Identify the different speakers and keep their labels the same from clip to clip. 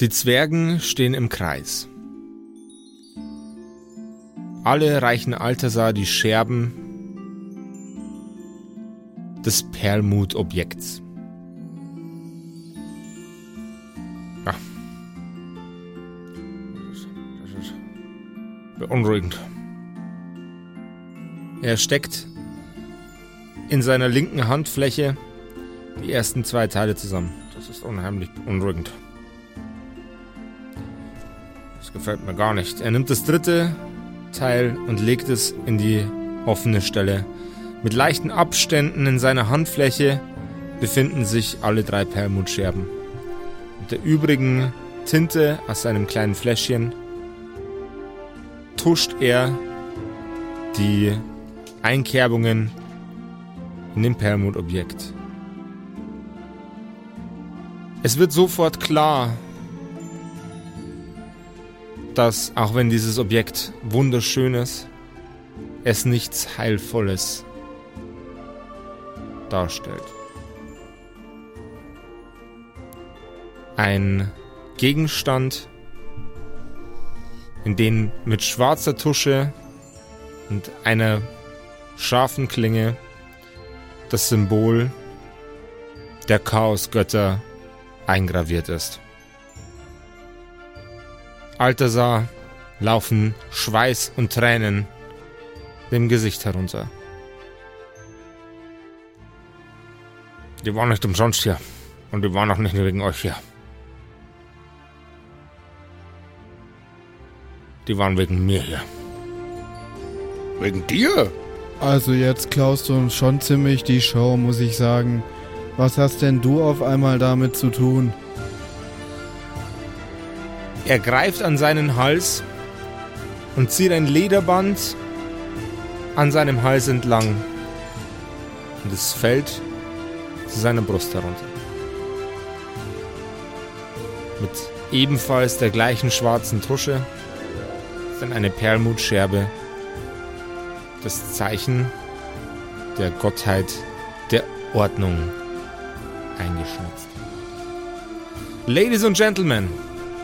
Speaker 1: Die Zwergen stehen im Kreis. Alle reichen Altasar die Scherben des Perlmut-Objekts. Beunruhigend. Er steckt in seiner linken Handfläche die ersten zwei Teile zusammen. Das ist unheimlich beunruhigend. Gefällt mir gar nicht. Er nimmt das dritte Teil und legt es in die offene Stelle. Mit leichten Abständen in seiner Handfläche befinden sich alle drei Perlmuttscherben. Mit der übrigen Tinte aus seinem kleinen Fläschchen tuscht er die Einkerbungen in dem Perlmuttobjekt. Es wird sofort klar, dass auch wenn dieses Objekt wunderschön ist, es nichts Heilvolles darstellt. Ein Gegenstand, in den mit schwarzer Tusche und einer scharfen Klinge das Symbol der Chaosgötter eingraviert ist. Altasar laufen Schweiß und Tränen dem Gesicht herunter. Die waren nicht umsonst hier. Und die waren auch nicht wegen euch hier. Die waren wegen mir hier.
Speaker 2: Wegen dir?
Speaker 3: Also jetzt klaust du uns schon ziemlich die Show, muss ich sagen. Was hast denn du auf einmal damit zu tun?
Speaker 1: Er greift an seinen Hals und zieht ein Lederband an seinem Hals entlang. Und es fällt zu seiner Brust herunter. Mit ebenfalls der gleichen schwarzen Tusche ist dann eine Perlmutscherbe das Zeichen der Gottheit der Ordnung eingeschnitzt. Ladies and Gentlemen,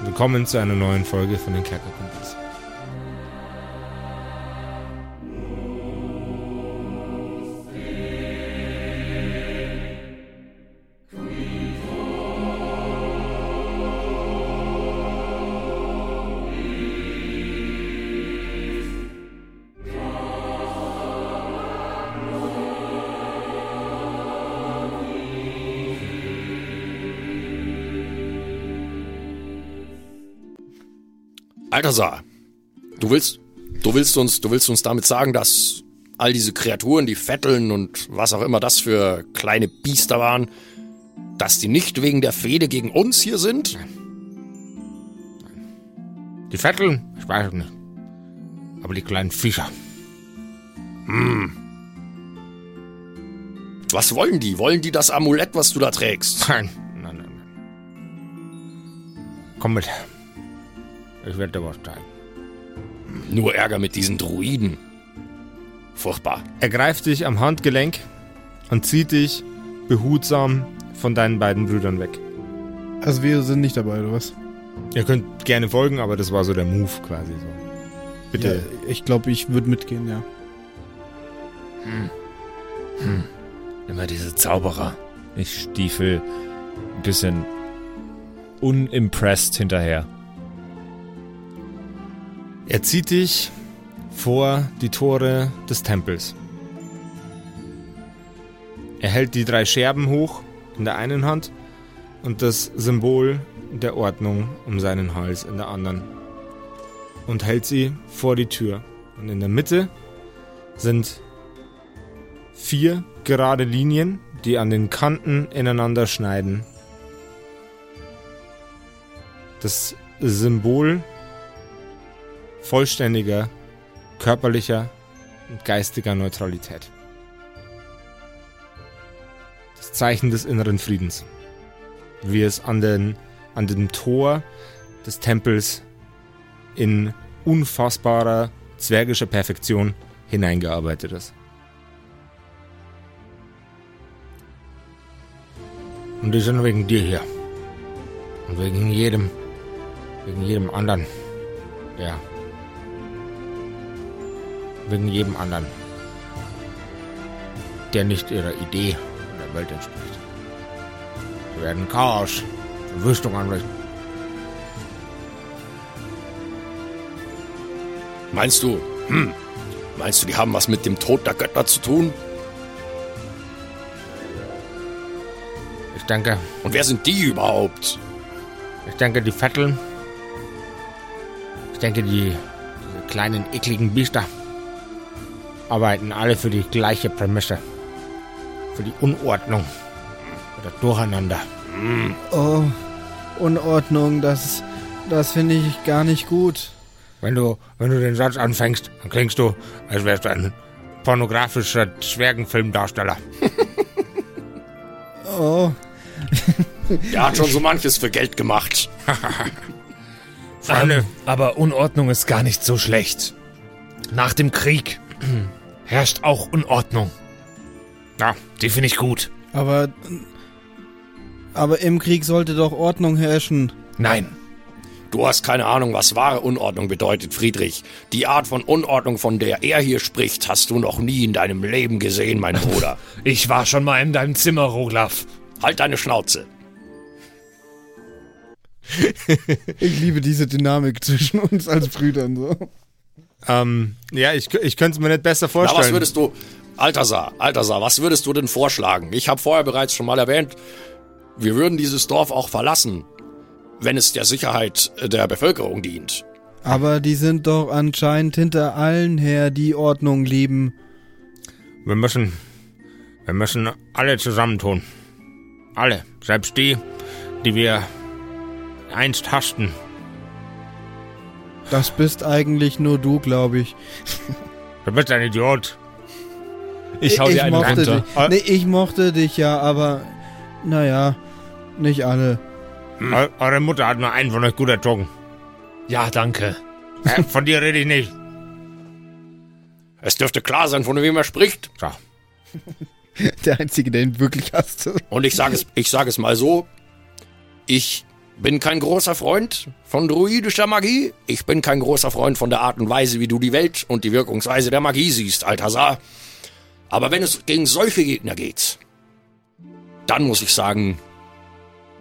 Speaker 1: willkommen zu einer neuen Folge von den Kerkerkumpels.
Speaker 2: Altasar, du willst, du willst uns, du willst uns damit sagen, dass all diese Kreaturen, die Vetteln und was auch immer das für kleine Biester waren, dass die nicht wegen der Fehde gegen uns hier sind?
Speaker 1: Die Vetteln? Ich weiß es nicht. Aber die kleinen Viecher.
Speaker 2: Hm. Was wollen die? Wollen die das Amulett, was du da trägst?
Speaker 1: Nein, nein, nein. nein. Komm mit. Ich werde dir was zeigen.
Speaker 2: Nur Ärger mit diesen Druiden. Furchtbar.
Speaker 1: Er greift dich am Handgelenk und zieht dich behutsam von deinen beiden Brüdern weg.
Speaker 3: Also wir sind nicht dabei, oder was?
Speaker 1: Ihr könnt gerne folgen, aber das war so der Move quasi so. Bitte.
Speaker 3: Ja, ich glaube, ich würde mitgehen, ja.
Speaker 4: Immer diese Zauberer. Ich stiefel ein bisschen unimpressed hinterher.
Speaker 1: Er zieht dich vor die Tore des Tempels. Er hält die drei Scherben hoch in der einen Hand und das Symbol der Ordnung um seinen Hals in der anderen und hält sie vor die Tür. Und in der Mitte sind vier gerade Linien, die an den Kanten ineinander schneiden. Das Symbol vollständiger körperlicher und geistiger Neutralität. Das Zeichen des inneren Friedens. Wie es an, den, an dem Tor des Tempels in unfassbarer zwergischer Perfektion hineingearbeitet ist. Und die sind wegen dir hier. Und wegen jedem, Wegen jedem anderen. Ja. Wegen jedem anderen. Der nicht ihrer Idee oder Welt entspricht. Sie werden Chaos, Verwüstung anrichten.
Speaker 2: Meinst du, hm, meinst du, die haben was mit dem Tod der Götter zu tun?
Speaker 1: Ich denke,
Speaker 2: Und wer sind die überhaupt?
Speaker 1: ich denke, die Vetteln. Ich denke, die diese kleinen, ekligen Biester arbeiten alle für die gleiche Prämisse. Für die Unordnung. Oder Durcheinander.
Speaker 3: Oh, Unordnung, das, das finde ich gar nicht gut.
Speaker 1: Wenn du, wenn du den Satz anfängst, dann klingst du, als wärst du ein pornografischer Zwergenfilmdarsteller.
Speaker 3: Oh,
Speaker 2: Der hat schon so manches für Geld gemacht.
Speaker 1: Freunde,
Speaker 4: Ähm, aber Unordnung ist gar nicht so schlecht. Nach dem Krieg herrscht auch Unordnung.
Speaker 1: ja,
Speaker 4: Die finde ich gut.
Speaker 3: aber, aber im Krieg sollte doch Ordnung herrschen.
Speaker 4: Nein,
Speaker 2: Du hast keine Ahnung, was wahre Unordnung bedeutet, Friedrich. Die Art von Unordnung, von der er hier spricht, hast du noch nie in deinem Leben gesehen, mein Bruder.
Speaker 4: ich war schon mal in deinem Zimmer, Roglaf.
Speaker 2: halt deine Schnauze.
Speaker 3: Ich liebe diese Dynamik zwischen uns als Brüdern so.
Speaker 1: Ähm, ja, ich, ich könnte es mir nicht besser
Speaker 2: Na,
Speaker 1: vorstellen.
Speaker 2: was würdest du, Altasar, Altasar, was würdest du denn vorschlagen? Ich habe vorher bereits schon mal erwähnt, wir würden dieses Dorf auch verlassen, wenn es der Sicherheit der Bevölkerung dient.
Speaker 3: Aber die sind doch anscheinend hinter allen her, die Ordnung lieben.
Speaker 1: Wir müssen, wir müssen alle zusammentun. Alle, selbst die, die wir einst hassten.
Speaker 3: Das bist eigentlich nur du, glaube ich.
Speaker 1: Du bist ein Idiot.
Speaker 4: Ich hau dir einen
Speaker 3: mochte
Speaker 4: runter.
Speaker 3: Dich. Nee, ich mochte dich ja, aber naja, nicht alle.
Speaker 1: Eu eure Mutter hat nur einen von euch gut erzogen.
Speaker 4: Ja, danke.
Speaker 1: Äh, von dir rede ich nicht.
Speaker 2: Es dürfte klar sein, von wem er spricht.
Speaker 1: So.
Speaker 3: Der Einzige, der ihn wirklich hasste.
Speaker 2: Und ich sage es, ich sage es mal so: Ich bin kein großer Freund von druidischer Magie. Ich bin kein großer Freund von der Art und Weise, wie du die Welt und die Wirkungsweise der Magie siehst, Altasar. Aber wenn es gegen solche Gegner geht, dann muss ich sagen,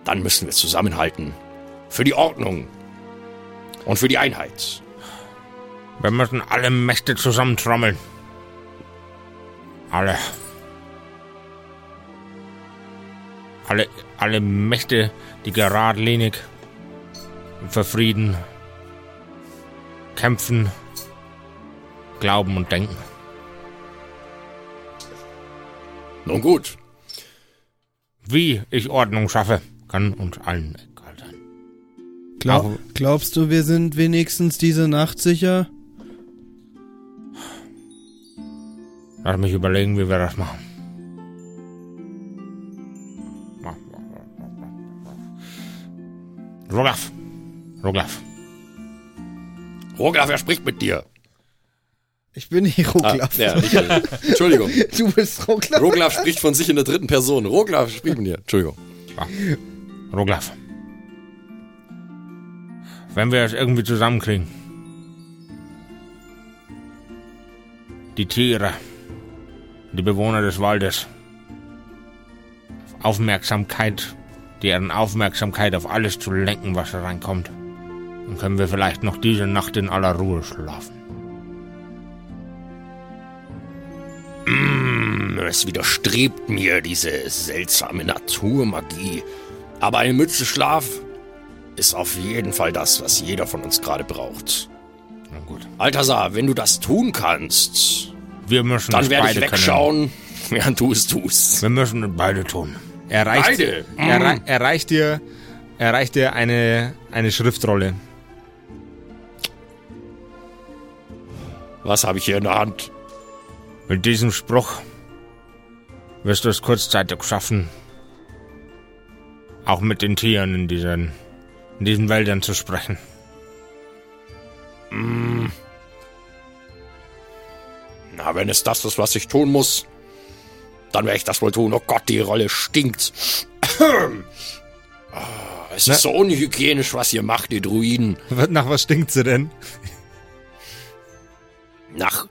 Speaker 2: dann müssen wir zusammenhalten. Für die Ordnung und für die Einheit.
Speaker 1: Wir müssen alle Mächte zusammentrommeln. Alle. Alle, alle Mächte, die geradlinig für Frieden kämpfen, glauben und denken.
Speaker 2: Nun gut,
Speaker 1: Wie ich Ordnung schaffe, kann uns allen egal sein.
Speaker 3: Glaub,
Speaker 1: Auch-
Speaker 3: glaubst du, wir sind wenigstens diese Nacht sicher?
Speaker 1: Lass mich überlegen, wie wir das machen. Roglaf. Roglaf.
Speaker 2: Roglaf, er spricht mit dir.
Speaker 3: Ich bin nicht
Speaker 2: Ah,
Speaker 3: Roglaf.
Speaker 2: ja, nicht, äh, Entschuldigung.
Speaker 3: Du bist Roglaf.
Speaker 2: Roglaf spricht von sich in der dritten Person. Roglaf spricht mit dir. Entschuldigung.
Speaker 1: Roglaf. Wenn wir es irgendwie zusammenkriegen. Die Tiere. Die Bewohner des Waldes. Aufmerksamkeit. Deren Aufmerksamkeit auf alles zu lenken, was reinkommt. Dann können wir vielleicht noch diese Nacht in aller Ruhe schlafen.
Speaker 2: Mm, Es widerstrebt mir diese seltsame Naturmagie. Aber eine Mütze Schlaf ist auf jeden Fall das, was jeder von uns gerade braucht.
Speaker 1: Na gut.
Speaker 2: Altasar, wenn du das tun kannst,
Speaker 1: Wir müssen
Speaker 2: dann werde ich
Speaker 1: beide können.
Speaker 2: wegschauen, während du es tust.
Speaker 1: Wir müssen es beide tun. Er reicht,
Speaker 2: Beide?
Speaker 1: Er,
Speaker 2: Mm.
Speaker 1: rei- er reicht dir, er reicht dir eine, eine Schriftrolle.
Speaker 2: Was habe ich hier in der Hand?
Speaker 1: Mit diesem Spruch wirst du es kurzzeitig schaffen, auch mit den Tieren in diesen, in diesen Wäldern zu sprechen.
Speaker 2: Na, wenn es das ist, was ich tun muss, dann werde ich das wohl tun. Oh Gott, die Rolle stinkt. Ah, es ist so unhygienisch, was ihr macht, ihr Druiden.
Speaker 1: Nach was stinkt sie denn?
Speaker 2: Nach.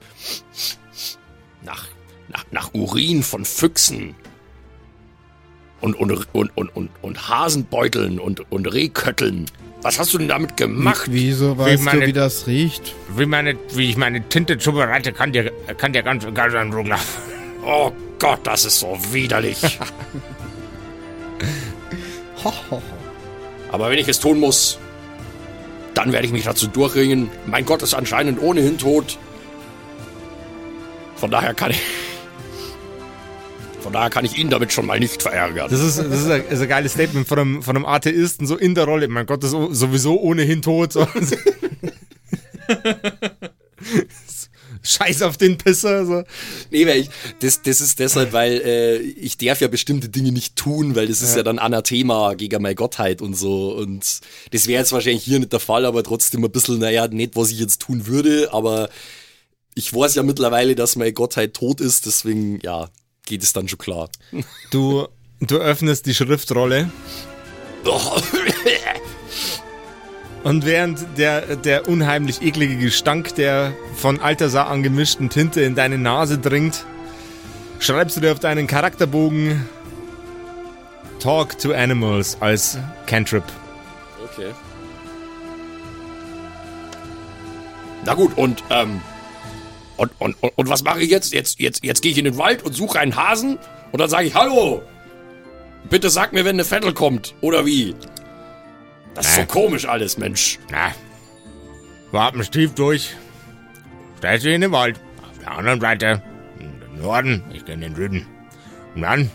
Speaker 2: Nach. Nach, nach Urin von Füchsen. Und, und, und, und, und, und Hasenbeuteln und, und Rehkötteln. Was hast du denn damit gemacht?
Speaker 3: Wieso weißt
Speaker 4: meine-
Speaker 3: du, wie das riecht?
Speaker 4: Wie, meine, wie ich meine Tinte zubereite, kann dir, kann dir ganz egal sein, Ruglaf.
Speaker 2: Oh Gott, das ist so widerlich. Aber wenn ich es tun muss, dann werde ich mich dazu durchringen. Mein Gott ist anscheinend ohnehin tot. Von daher kann ich. Von daher kann ich ihn damit schon mal nicht verärgern.
Speaker 1: Das ist, das ist, ein, ist ein geiles Statement von einem, von einem Atheisten, so in der Rolle. Mein Gott, ist sowieso ohnehin tot. Scheiß auf den Pisser. So.
Speaker 2: Nee, weil ich, das, das ist deshalb, weil äh, ich darf ja bestimmte Dinge nicht tun, weil das ist ja, dann Anathema gegen meine Gottheit und so. Und das wäre jetzt wahrscheinlich hier nicht der Fall, aber trotzdem ein bisschen, naja, nicht, was ich jetzt tun würde, aber ich weiß ja mittlerweile, dass meine Gottheit tot ist, deswegen, ja, geht es dann schon klar.
Speaker 1: Du, du öffnest die Schriftrolle und während der, der unheimlich eklige Gestank der von Altersar angemischten Tinte in deine Nase dringt, schreibst du dir auf deinen Charakterbogen Talk to Animals als Cantrip.
Speaker 2: Okay. Na gut, und, ähm, und, und, und, und was mache ich jetzt? Jetzt, jetzt, jetzt gehe ich in den Wald und suche einen Hasen und dann sage ich, hallo, bitte sag mir, wenn eine Vettel kommt, oder wie? Das ist so komisch alles, Mensch.
Speaker 4: Na, wir atmen tief durch. Stellst dich in den Wald. Auf der anderen Seite, in den Norden, ich gehe in den Süden. Und dann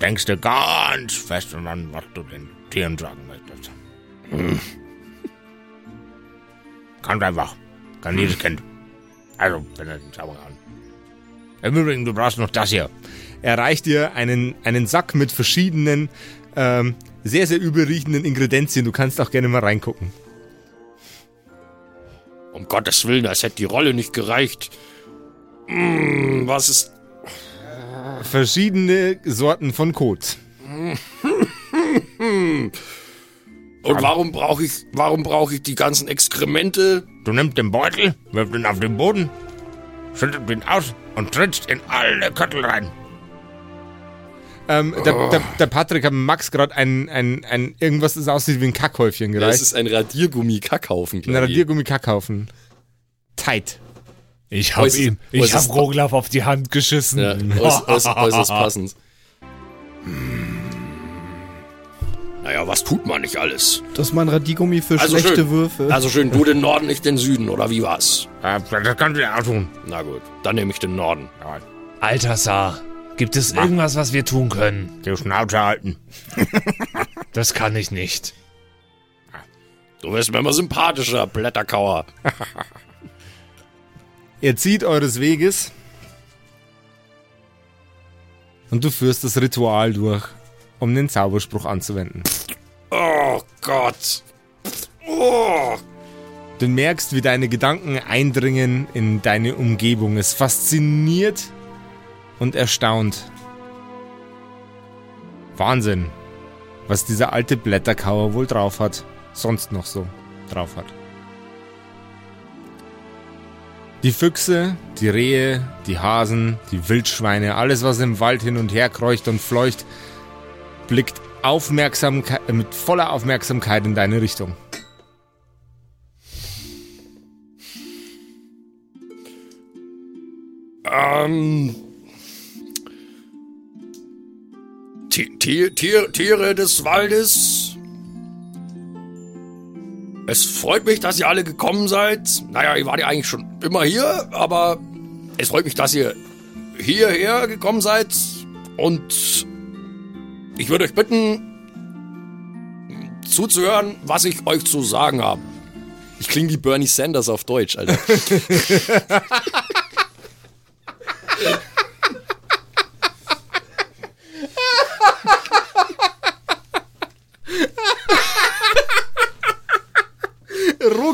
Speaker 4: denkst du ganz fest und an, was du den Tieren sagen möchtest. Ganz einfach. Kann jedes Kind. Also, wenn er den Zauber kann. Im Übrigen, du brauchst noch das hier.
Speaker 1: Er reicht dir einen, einen Sack mit verschiedenen, ähm, sehr, sehr übelriechenden Ingredienzien. Du kannst auch gerne mal reingucken.
Speaker 2: Um Gottes Willen, das hätte die Rolle nicht gereicht. Hm, was ist...
Speaker 1: Verschiedene Sorten von Kot.
Speaker 2: Und warum brauche ich, warum brauche ich die ganzen Exkremente?
Speaker 4: Du nimmst den Beutel, wirfst ihn auf den Boden, schüttest ihn aus und trittst in alle Köttel rein.
Speaker 1: Ähm, der, der, der Patrick hat Max gerade ein, ein, ein irgendwas, das aussieht wie ein Kackhäufchen
Speaker 2: Das
Speaker 1: gereicht.
Speaker 2: ist ein Radiergummi-Kackhaufen,
Speaker 1: ein
Speaker 2: glaube ich.
Speaker 1: Radiergummi-Kackhaufen. Tight.
Speaker 4: Ich hab
Speaker 2: Äußerst-
Speaker 4: ihm, ich
Speaker 2: äußerst-
Speaker 4: hab Roglaf auf die Hand geschissen.
Speaker 2: Ja, äuß, äuß, äußerst passend. Naja, was tut man nicht alles?
Speaker 3: Das ist mein Radiergummi für
Speaker 2: Also
Speaker 3: schlechte
Speaker 2: schön.
Speaker 3: Würfe.
Speaker 2: Also schön, du den Norden, ich den Süden, oder wie war's?
Speaker 4: Das kannst du ja auch tun.
Speaker 2: Na gut, dann nehme ich den Norden.
Speaker 4: Altasar, gibt es irgendwas, was wir tun können? Die Schnauze halten. das kann ich nicht.
Speaker 2: Du wirst mir immer sympathischer, Blätterkauer.
Speaker 1: Ihr zieht eures Weges und du führst das Ritual durch, um den Zauberspruch anzuwenden.
Speaker 2: Oh Gott. Oh.
Speaker 1: Du merkst, wie deine Gedanken eindringen in deine Umgebung. Es fasziniert und erstaunt. Wahnsinn, was dieser alte Blätterkauer wohl drauf hat, sonst noch so drauf hat. Die Füchse, die Rehe, die Hasen, die Wildschweine, alles was im Wald hin und her kreucht und fleucht, blickt Aufmerksamkeit, mit voller Aufmerksamkeit in deine Richtung.
Speaker 2: Ähm. Tier, Tier, Tiere des Waldes. Es freut mich, dass ihr alle gekommen seid. Naja, ihr wart ja eigentlich schon immer hier, aber es freut mich, dass ihr hierher gekommen seid. Und ich würde euch bitten, zuzuhören, was ich euch zu sagen habe. Ich klinge wie Bernie Sanders auf Deutsch, Alter.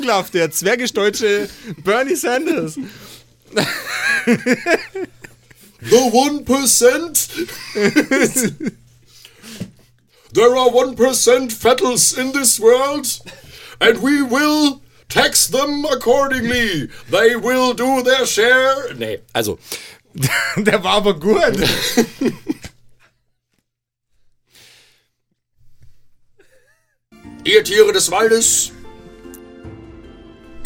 Speaker 1: Roglaf, der zwergisch-deutsche Bernie Sanders.
Speaker 2: The one percent. there are 1% Vettels in this world, and we will tax them accordingly. They will do their share. Nee, also,
Speaker 1: Der war aber gut.
Speaker 2: ihr Tiere des Waldes,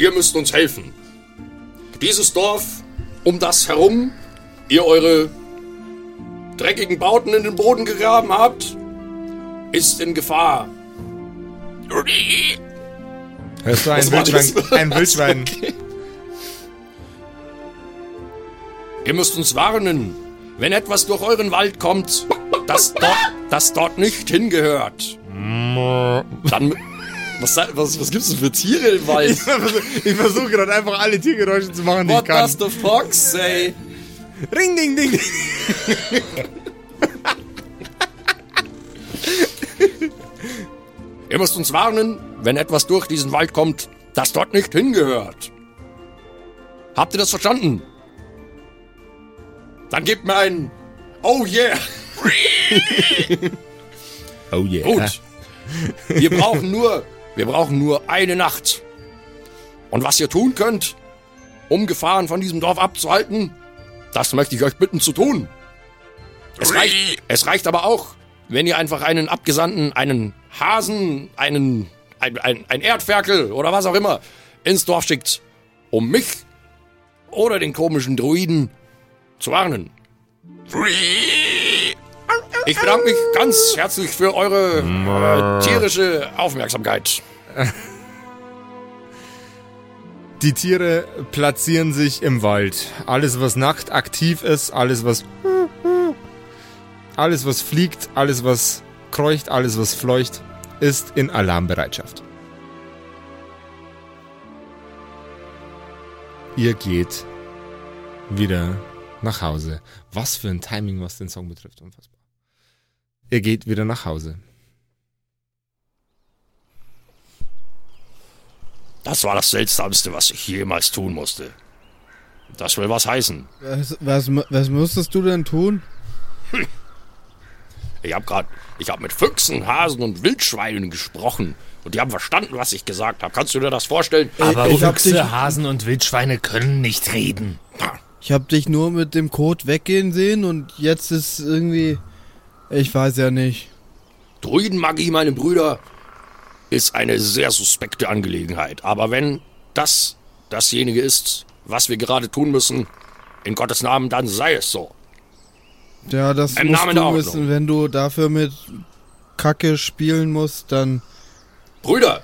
Speaker 2: ihr müsst uns helfen. Dieses Dorf, um das herum, ihr eure dreckigen Bauten in den Boden gegraben habt, ist in Gefahr.
Speaker 1: Hörst du ein? Wildschwein? Ein Wildschwein.
Speaker 2: Ihr müsst uns warnen, wenn etwas durch euren Wald kommt, das dort, das dort nicht hingehört. Dann. Was, was, was gibt's denn für Tiere im Wald?
Speaker 1: Ich versuche gerade einfach alle Tiergeräusche zu machen, die
Speaker 2: What
Speaker 1: ich kann.
Speaker 2: does the fox say?
Speaker 1: Ring, ding, ding, ding.
Speaker 2: Ihr müsst uns warnen, wenn etwas durch diesen Wald kommt, das dort nicht hingehört. Habt ihr das verstanden? Dann gebt mir ein Oh yeah.
Speaker 1: Oh yeah.
Speaker 2: Gut. Wir brauchen nur, wir brauchen nur eine Nacht. Und was ihr tun könnt, um Gefahren von diesem Dorf abzuhalten, das möchte ich euch bitten zu tun. Es reicht, es reicht aber auch, wenn ihr einfach einen Abgesandten, einen Hasen, einen, ein, ein, ein Erdferkel oder was auch immer ins Dorf schickt, um mich oder den komischen Druiden zu warnen. Ich bedanke mich ganz herzlich für eure äh, tierische Aufmerksamkeit.
Speaker 1: Die Tiere platzieren sich im Wald. Alles, was nachtaktiv ist, alles, was. Alles, was fliegt, alles, was kreucht, alles, was fleucht, ist in Alarmbereitschaft. Ihr geht wieder nach Hause. Was für ein Timing, was den Song betrifft. Unfassbar. Ihr geht wieder nach Hause.
Speaker 2: Das war das Seltsamste, was ich jemals tun musste. Das will was heißen.
Speaker 3: Was, was, was musstest du denn tun?
Speaker 2: Ich habe gerade, ich habe mit Füchsen, Hasen und Wildschweinen gesprochen und die haben verstanden, was ich gesagt habe. Kannst du dir das vorstellen?
Speaker 5: Aber
Speaker 3: ich hab
Speaker 5: Füchse,
Speaker 3: dich-
Speaker 5: Hasen und Wildschweine können nicht reden.
Speaker 3: Ich hab dich nur mit dem Code weggehen sehen und jetzt ist irgendwie. Ich weiß ja nicht.
Speaker 2: Druidenmagie, meine Brüder, ist eine sehr suspekte Angelegenheit. Aber wenn das dasjenige ist, was wir gerade tun müssen, in Gottes Namen, dann sei es so.
Speaker 3: Ja, das
Speaker 2: Im
Speaker 3: musst
Speaker 2: Namen
Speaker 3: du wissen. Wenn du dafür mit Kacke spielen musst, dann.
Speaker 2: Brüder,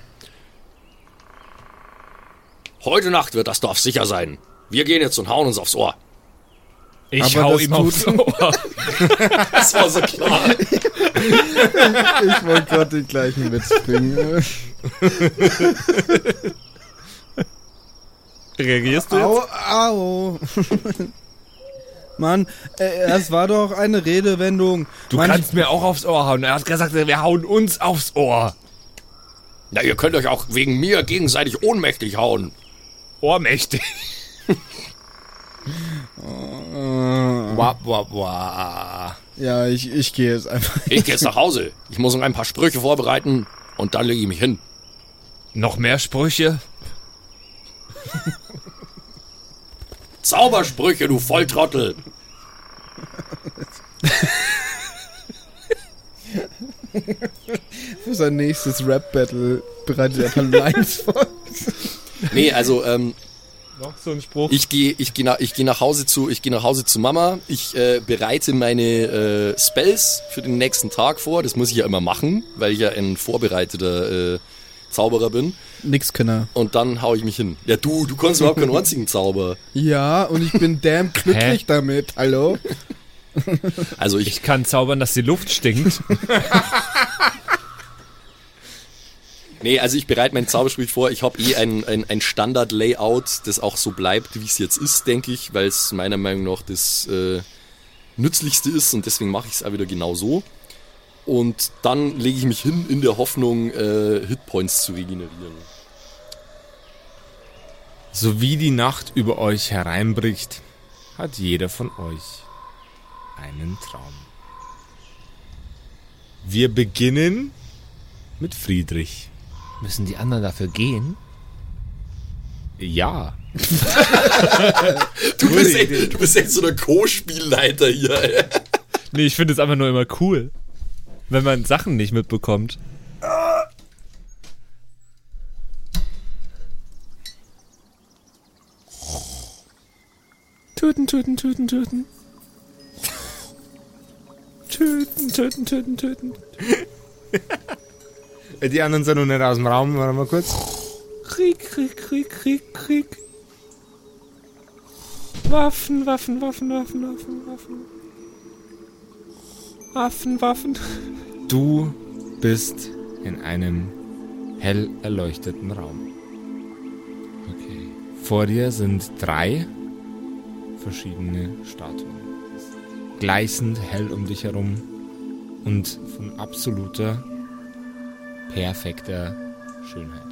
Speaker 2: heute Nacht wird das Dorf sicher sein. Wir gehen jetzt und hauen uns aufs Ohr.
Speaker 5: Ich
Speaker 3: Aber
Speaker 5: hau ihm aufs Ohr.
Speaker 2: Das war so klar.
Speaker 3: Ich wollte gerade den gleichen Witz bringen.
Speaker 1: Reagierst du
Speaker 3: au, au. Mann, äh, das war doch eine Redewendung.
Speaker 5: Du
Speaker 3: Mann,
Speaker 5: kannst mir auch aufs Ohr hauen. Er hat gesagt, wir hauen uns aufs Ohr.
Speaker 2: Na, ihr könnt euch auch wegen mir gegenseitig ohnmächtig hauen.
Speaker 5: Ohrmächtig.
Speaker 1: Wah, wah, wah.
Speaker 3: Ja, ich, ich gehe jetzt einfach.
Speaker 2: Ich gehe jetzt nach Hause. Ich muss noch ein paar Sprüche vorbereiten und dann lege ich mich hin.
Speaker 5: Noch mehr Sprüche?
Speaker 2: Zaubersprüche, du Volltrottel.
Speaker 3: Für sein nächstes Rap-Battle bereitet er paar Lines vor.
Speaker 2: Nee, also ähm,
Speaker 1: Noch so ein Spruch.
Speaker 2: ich gehe ich geh nach, ich geh nach Hause zu ich gehe nach Hause zu Mama. Ich äh, bereite meine äh, Spells für den nächsten Tag vor. Das muss ich ja immer machen, weil ich ja ein vorbereiteter äh, Zauberer bin.
Speaker 3: Nix Kenner.
Speaker 2: Und dann hau ich mich hin. Ja, du, du kannst überhaupt keinen einzigen Zauber.
Speaker 3: Ja, und ich bin damn glücklich damit. Hallo?
Speaker 2: Also ich,
Speaker 5: Ich kann zaubern, dass die Luft stinkt.
Speaker 2: nee, also ich bereite meinen Zaubersprüch vor. Ich habe eh ein, ein, ein Standard-Layout, das auch so bleibt, wie es jetzt ist, denke ich, weil es meiner Meinung nach das äh, nützlichste ist und deswegen mache ich es auch wieder genau so. Und dann lege ich mich hin in der Hoffnung, äh, Hitpoints zu regenerieren.
Speaker 1: So wie die Nacht über euch hereinbricht, hat jeder von euch einen Traum. Wir beginnen mit Friedrich.
Speaker 5: Müssen die anderen dafür gehen?
Speaker 1: Ja.
Speaker 2: Du bist, echt, du bist echt so der Co-Spielleiter hier. ey.
Speaker 5: Nee, ich finde es einfach nur immer cool. Wenn man Sachen nicht mitbekommt. Töten, töten, töten, töten. Töten, töten, töten, töten.
Speaker 1: Die anderen sind noch nicht aus dem Raum. Warte mal kurz.
Speaker 5: Krieg, Krieg, Krieg, Krieg, Krieg. Waffen, Waffen, Waffen, Waffen, Waffen, Waffen. Waffen, Waffen.
Speaker 1: Du bist in einem hell erleuchteten Raum.
Speaker 5: Okay.
Speaker 1: Vor dir sind drei verschiedene Statuen. Gleißend hell um dich herum und von absoluter, perfekter Schönheit.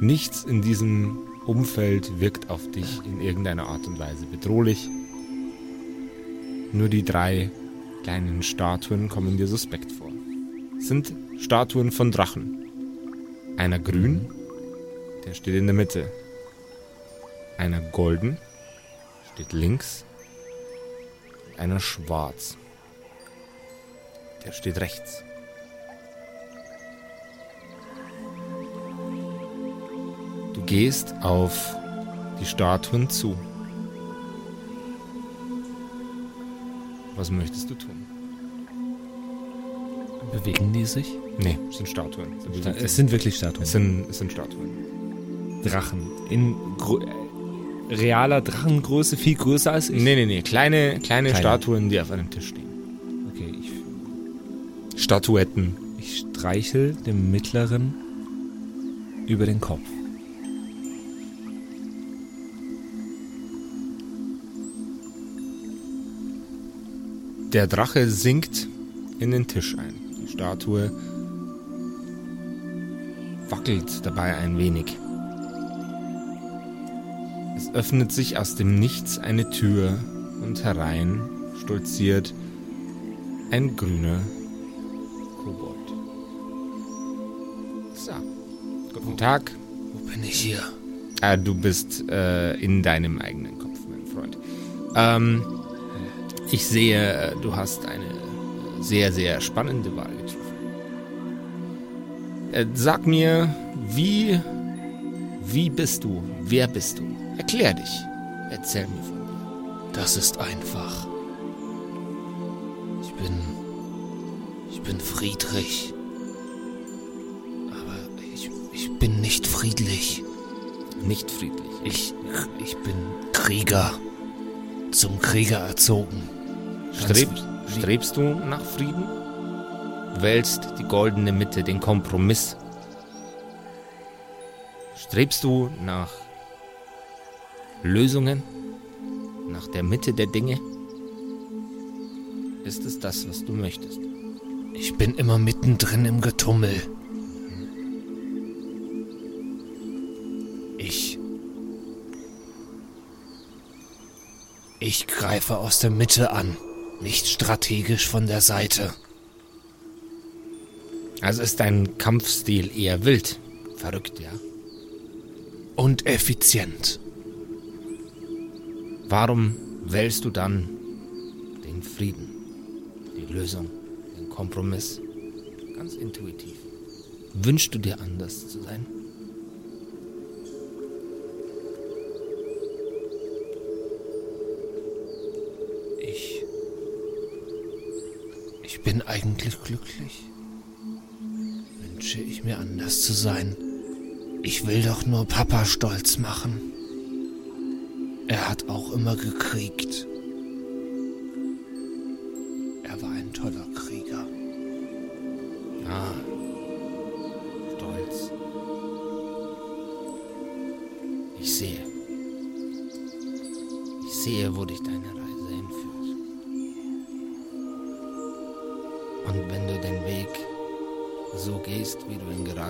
Speaker 1: Nichts in diesem Umfeld wirkt auf dich in irgendeiner Art und Weise bedrohlich. Nur die drei kleinen Statuen kommen dir suspekt vor. Es sind Statuen von Drachen. Einer grün, der steht in der Mitte. Einer golden, steht links. Einer schwarz, der steht rechts. Gehst auf die Statuen zu. Was möchtest du tun?
Speaker 5: Bewegen die sich?
Speaker 1: Nee, es sind Statuen. Es sind,
Speaker 5: Es sind wirklich Statuen.
Speaker 1: es sind, es sind Statuen.
Speaker 5: Drachen. In äh, realer Drachengröße, viel größer als ich.
Speaker 1: Nee, nee, nee. Kleine, kleine
Speaker 5: Kleine.
Speaker 1: Statuen, die auf einem Tisch stehen.
Speaker 5: Okay, ich,
Speaker 1: Statuetten.
Speaker 5: ich streichel dem Mittleren über den Kopf.
Speaker 1: Der Drache sinkt in den Tisch ein. Die Statue wackelt dabei ein wenig. Es öffnet sich aus dem Nichts eine Tür und herein stolziert ein grüner Kobold. So, guten Tag.
Speaker 5: Wo bin ich hier?
Speaker 1: Ah, du bist äh, in deinem eigenen Kopf, mein Freund. Ähm, ich sehe, äh, du hast eine sehr, sehr spannende Wahl getroffen. Äh, sag mir, wie, wie bist du? Wer bist du? Erklär dich. Erzähl mir von dir.
Speaker 6: Das ist einfach. Ich bin. Ich bin Friedrich. Aber ich, ich bin nicht friedlich.
Speaker 1: Nicht friedlich.
Speaker 6: Ich, ich bin Krieger. Zum Krieger erzogen. Ganz
Speaker 1: Streb,
Speaker 6: wie-
Speaker 1: strebst du nach Frieden? Wählst die goldene Mitte, den Kompromiss? Strebst du nach Lösungen? Nach der Mitte der Dinge? Ist es das, was du möchtest?
Speaker 6: Ich bin immer mittendrin im Getummel. Ich. Ich greife aus der Mitte an, nicht strategisch von der Seite.
Speaker 1: Also ist dein Kampfstil eher wild. Verrückt, ja.
Speaker 6: Und effizient.
Speaker 1: Warum wählst du dann den Frieden, die Lösung, den Kompromiss? Ganz intuitiv. Wünschst du dir anders zu sein?
Speaker 6: Bin eigentlich glücklich. Wünsche ich mir anders zu sein. Ich will doch nur Papa stolz machen. Er hat auch immer gekriegt. Er war ein toller Krieger.
Speaker 1: Ah, stolz. Ich sehe. Ich sehe, wo dich deine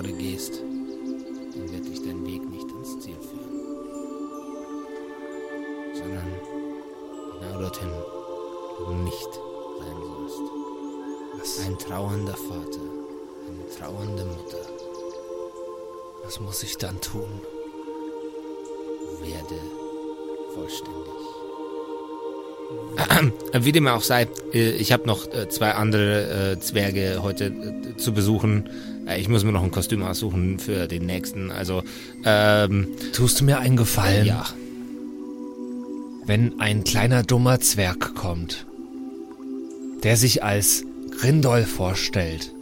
Speaker 1: gerade gehst, dann wird dich dein Weg nicht ins Ziel führen. Sondern genau dorthin, wo du nicht sein sollst.
Speaker 6: Was? Ein trauernder Vater, eine trauernde Mutter. Was muss ich dann tun? Werde vollständig.
Speaker 1: Wie dem auch sei, äh, ich habe noch äh, zwei andere äh, Zwerge heute zu besuchen. Ich muss mir noch ein Kostüm aussuchen für den nächsten. Also, ähm.
Speaker 6: Tust du mir einen Gefallen?
Speaker 1: Ja.
Speaker 6: Wenn ein kleiner dummer Zwerg kommt, der sich als Grindol vorstellt,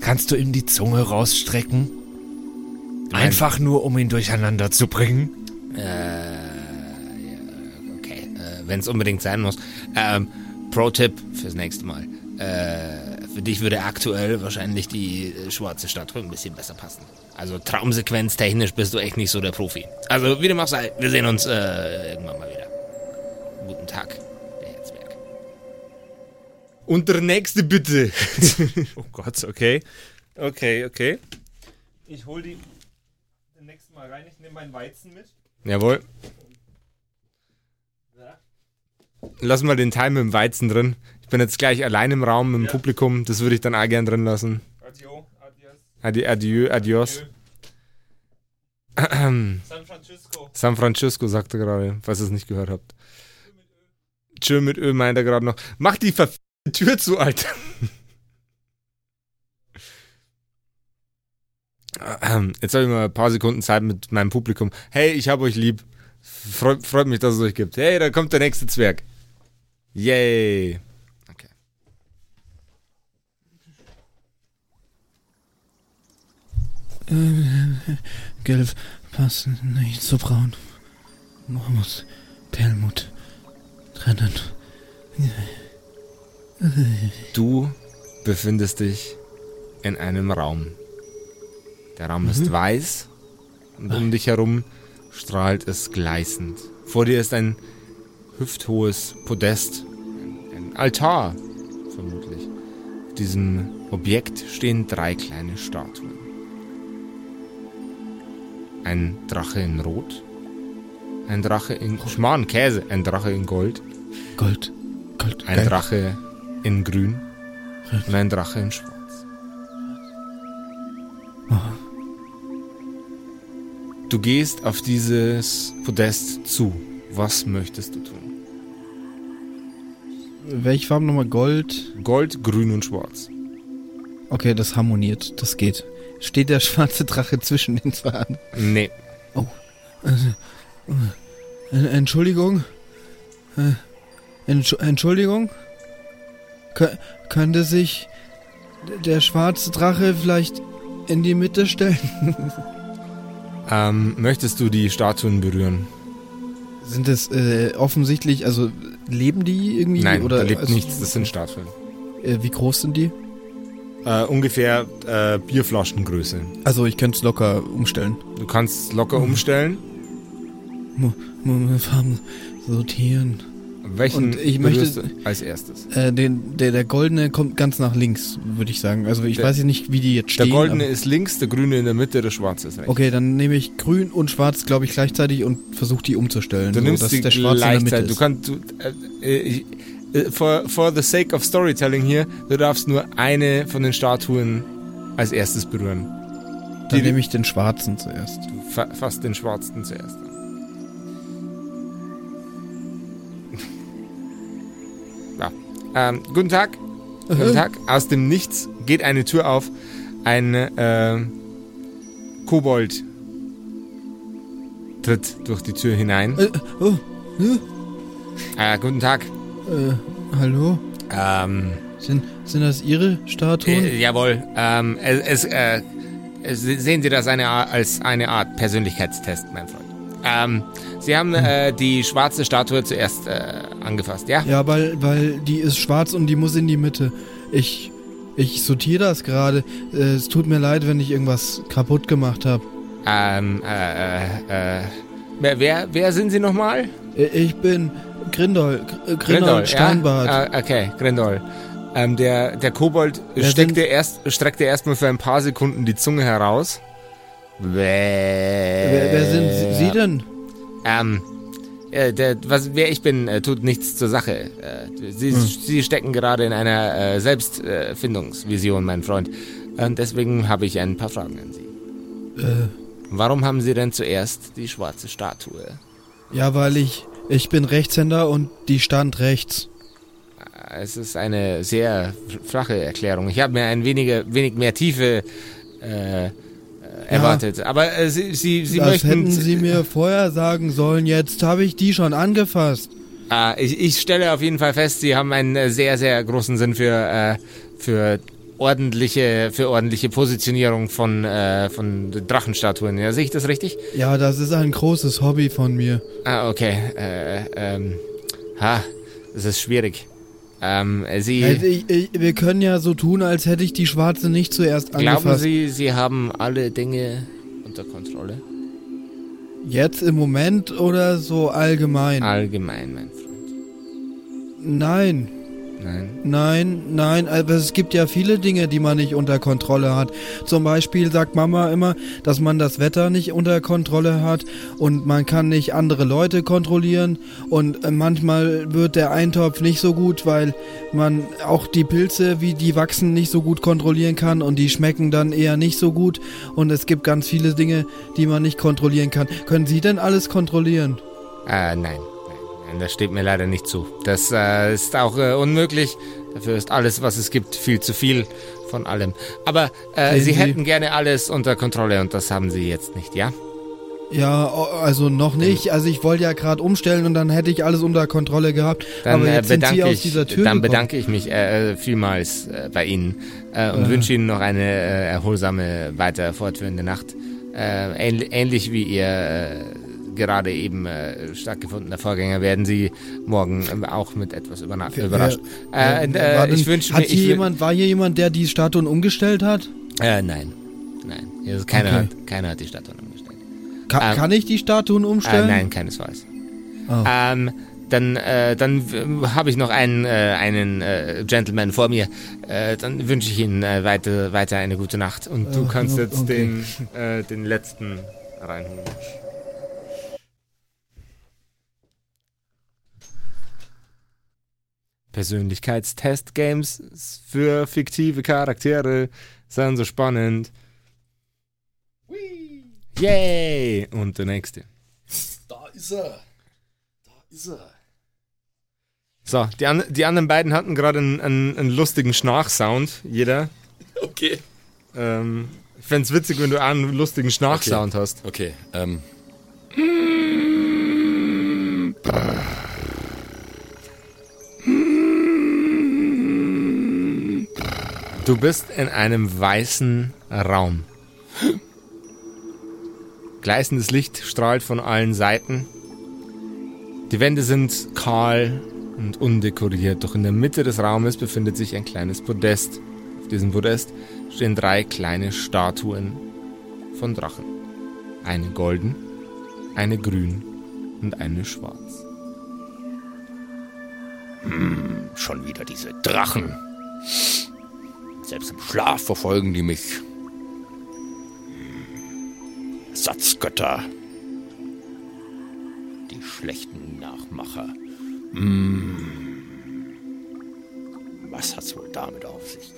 Speaker 6: kannst du ihm die Zunge rausstrecken? Einfach nur, um ihn durcheinander zu bringen?
Speaker 1: Äh wenn es unbedingt sein muss. Ähm, Pro-Tipp fürs nächste Mal. Äh, für dich würde aktuell wahrscheinlich die äh, schwarze Statue ein bisschen besser passen. Also Traumsequenz technisch bist du echt nicht so der Profi. Also wie du machst, wir sehen uns äh, irgendwann mal wieder. Guten Tag, der Herzberg.
Speaker 5: Und der nächste bitte. oh Gott, okay. Okay, okay. Ich hol die nächste Mal rein. Ich nehme meinen Weizen mit.
Speaker 1: Jawohl. Lass mal den Teil mit dem Weizen drin. Ich bin jetzt gleich allein im Raum mit dem ja. Publikum. Das würde ich dann auch gern drin lassen. Adio, adios. Adi, adieu, adios. San Francisco. San Francisco, sagt er gerade, falls ihr es nicht gehört habt. Tschö mit Öl meint er gerade noch. Mach die verfickte Tür zu, Alter. Jetzt habe ich mal ein paar Sekunden Zeit mit meinem Publikum. Hey, ich hab euch lieb. Freut, freut mich, dass es euch gibt. Hey, da kommt der nächste Zwerg. Yay. Okay.
Speaker 3: Äh, gelb passt nicht so braun. Man muss Perlmut trennen.
Speaker 1: Du befindest dich in einem Raum. Der Raum mhm. ist weiß und um dich herum strahlt es gleißend. Vor dir ist ein hüfthohes Podest, ein Altar vermutlich. Auf diesem Objekt stehen drei kleine Statuen. Ein Drache in Rot, ein Drache in Schmarrn, Käse, ein Drache in Gold,
Speaker 3: Gold, Gold,
Speaker 1: ein Gold. Drache in Grün und ein Drache in Schwarz. Du gehst auf dieses Podest zu. Was möchtest du tun?
Speaker 3: Welche Farben nochmal? Gold?
Speaker 1: Gold, Grün und Schwarz.
Speaker 3: Okay, das harmoniert. Das geht. Steht der schwarze Drache zwischen den zwei?
Speaker 1: Nee.
Speaker 3: Oh. Entschuldigung. Äh, Entschuldigung. könnte sich der schwarze Drache vielleicht in die Mitte stellen?
Speaker 1: ähm, möchtest du die Statuen berühren?
Speaker 3: Sind es äh, offensichtlich, also leben die irgendwie?
Speaker 1: Nein,
Speaker 3: oder,
Speaker 1: da lebt
Speaker 3: also,
Speaker 1: nichts, das sind Statuen.
Speaker 3: Äh, wie groß sind die?
Speaker 1: Äh, ungefähr äh, Bierflaschengröße.
Speaker 3: Also ich könnte es locker umstellen.
Speaker 1: Du kannst locker mhm. umstellen.
Speaker 3: Farben sortieren.
Speaker 1: Welchen
Speaker 3: und ich möchte
Speaker 1: als erstes?
Speaker 3: Äh, den, der, der goldene kommt ganz nach links, würde ich sagen. Also ich der, weiß nicht, wie die jetzt stehen.
Speaker 1: Der goldene ist links, der grüne in der Mitte, der schwarze ist rechts.
Speaker 3: Okay, dann nehme ich grün und schwarz, glaube ich, gleichzeitig und versuche die umzustellen.
Speaker 1: Du so, nimmst die der gleichzeitig. Du kannst, du, äh, äh, for, for the sake of storytelling hier, du darfst nur eine von den Statuen als erstes berühren.
Speaker 3: Dann nehme ich den schwarzen zuerst.
Speaker 1: Du fa fasst den schwarzen zuerst. Ähm, guten Tag. Mhm. Guten Tag. Aus dem Nichts geht eine Tür auf. Ein äh, Kobold tritt durch die Tür hinein. Äh, oh? Äh, guten Tag.
Speaker 3: Äh, hallo?
Speaker 1: Ähm,
Speaker 3: sind, sind das Ihre Statuen?
Speaker 1: Äh, jawohl. Ähm, es, es, äh, sehen Sie das eine, als eine Art Persönlichkeitstest, mein Freund. Ähm, Sie haben äh, die schwarze Statue zuerst äh, angefasst, ja?
Speaker 3: Ja, weil, weil die ist schwarz und die muss in die Mitte. Ich, ich sortiere das gerade. Äh, es tut mir leid, wenn ich irgendwas kaputt gemacht habe.
Speaker 1: Ähm, äh, äh, äh. Wer, wer sind Sie nochmal?
Speaker 3: Äh, ich bin Grindol, Grindol, Grindol Steinbart.
Speaker 1: Ja? Ah, okay, Grindol. Ähm, der, der Kobold steckte erst, streckte erstmal für ein paar Sekunden die Zunge heraus.
Speaker 3: Wer, wer sind Sie denn?
Speaker 1: Ähm, äh, der, was, wer ich bin, äh, tut nichts zur Sache. Äh, Sie, Sie stecken gerade in einer äh, Selbstfindungsvision, mein Freund. Und deswegen habe ich ein paar Fragen an Sie.
Speaker 3: Äh,
Speaker 1: Warum haben Sie denn zuerst die schwarze Statue?
Speaker 3: ja, weil ich, ich bin Rechtshänder und die stand rechts.
Speaker 1: Es ist eine sehr flache Erklärung. Ich habe mir ein wenige, wenig mehr Tiefe äh, erwartet. Aber äh, Sie, Sie, Sie
Speaker 3: das
Speaker 1: möchten.
Speaker 3: hätten Sie mir vorher sagen sollen. Jetzt habe ich die schon angefasst.
Speaker 1: Ah, ich, ich stelle auf jeden Fall fest, Sie haben einen äh, sehr, sehr großen Sinn für, äh, für ordentliche, für ordentliche Positionierung von, äh, von Drachenstatuen. Ja, sehe ich das richtig?
Speaker 3: Ja, das ist ein großes Hobby von mir.
Speaker 1: Ah, okay. Äh, ähm, ha, das ist schwierig. Ähm, Sie,
Speaker 3: Äh, ich, ich, wir können ja so tun, als hätte ich die schwarze nicht zuerst
Speaker 1: glauben
Speaker 3: angefasst.
Speaker 1: Sie, Sie haben alle Dinge unter Kontrolle?
Speaker 3: Jetzt im Moment oder so allgemein?
Speaker 1: Allgemein, mein Freund.
Speaker 3: Nein,
Speaker 1: Nein.
Speaker 3: nein, nein. Aber es gibt ja viele Dinge, die man nicht unter Kontrolle hat. Zum Beispiel sagt Mama immer, dass man das Wetter nicht unter Kontrolle hat und man kann nicht andere Leute kontrollieren. Und äh, manchmal wird der Eintopf nicht so gut, weil man auch die Pilze, wie die wachsen, nicht so gut kontrollieren kann und die schmecken dann eher nicht so gut. Und es gibt ganz viele Dinge, die man nicht kontrollieren kann. Können Sie denn alles kontrollieren?
Speaker 1: Äh, nein. Das steht mir leider nicht zu. Das äh, ist auch äh, unmöglich. Dafür ist alles, was es gibt, viel zu viel von allem. Aber äh, Sie hätten gerne alles unter Kontrolle und das haben Sie jetzt nicht, ja?
Speaker 3: Ja, also noch nicht. Also ich wollte ja gerade umstellen und dann hätte ich alles unter Kontrolle gehabt.
Speaker 1: Dann
Speaker 3: Aber
Speaker 1: äh,
Speaker 3: jetzt sind Sie
Speaker 1: bedanke
Speaker 3: aus
Speaker 1: ich,
Speaker 3: dieser Tür
Speaker 1: dann
Speaker 3: gekommen.
Speaker 1: bedanke ich mich äh, äh, vielmals äh, bei Ihnen äh, und wünsche Ihnen noch eine äh, erholsame, weiter fortführende Nacht. Äh, ähnl ähnlich wie Ihr gerade eben äh, stattgefundener Vorgänger werden Sie morgen ähm, auch mit etwas überna-
Speaker 3: Wer-
Speaker 1: überrascht. Äh, äh,
Speaker 3: war denn-
Speaker 1: ich wünsche mir,
Speaker 3: hier
Speaker 1: ich
Speaker 3: jemand, war hier jemand, der die Statuen umgestellt hat?
Speaker 1: Äh, nein. Nein. Also keiner,
Speaker 3: Okay.
Speaker 1: hat, keiner hat die Statue umgestellt.
Speaker 3: Ka
Speaker 1: Ähm,
Speaker 3: kann ich die Statuen
Speaker 1: Äh,
Speaker 3: umstellen?
Speaker 1: nein, keinesfalls.
Speaker 3: Oh.
Speaker 1: Ähm, dann äh, dann habe ich noch einen, äh, einen äh, Gentleman vor mir. Äh, dann wünsche ich Ihnen äh, weiter, weiter eine gute Nacht. Und du
Speaker 3: Äh,
Speaker 1: kannst
Speaker 3: o-
Speaker 1: jetzt
Speaker 3: okay.
Speaker 1: den, äh, den letzten reinholen. Persönlichkeitstest-Games für fiktive Charaktere sind so spannend. Yay! Und der nächste.
Speaker 2: Da ist er. Da ist er.
Speaker 1: So, die, an, die anderen beiden hatten gerade einen, einen, einen lustigen Schnarchsound, jeder.
Speaker 2: Okay.
Speaker 1: Ähm, ich fände es witzig, wenn du einen lustigen Schnarchsound hast.
Speaker 2: Okay, ähm.
Speaker 1: Du bist in einem weißen Raum. Gleißendes Licht strahlt von allen Seiten. Die Wände sind kahl und undekoriert, doch in der Mitte des Raumes befindet sich ein kleines Podest. Auf diesem Podest stehen drei kleine Statuen von Drachen. Eine golden, eine grün und eine schwarz.
Speaker 2: Schon wieder diese Drachen. Selbst im Schlaf verfolgen die mich. Satzgötter. Die schlechten Nachmacher. Hm. Was hat's wohl damit auf sich?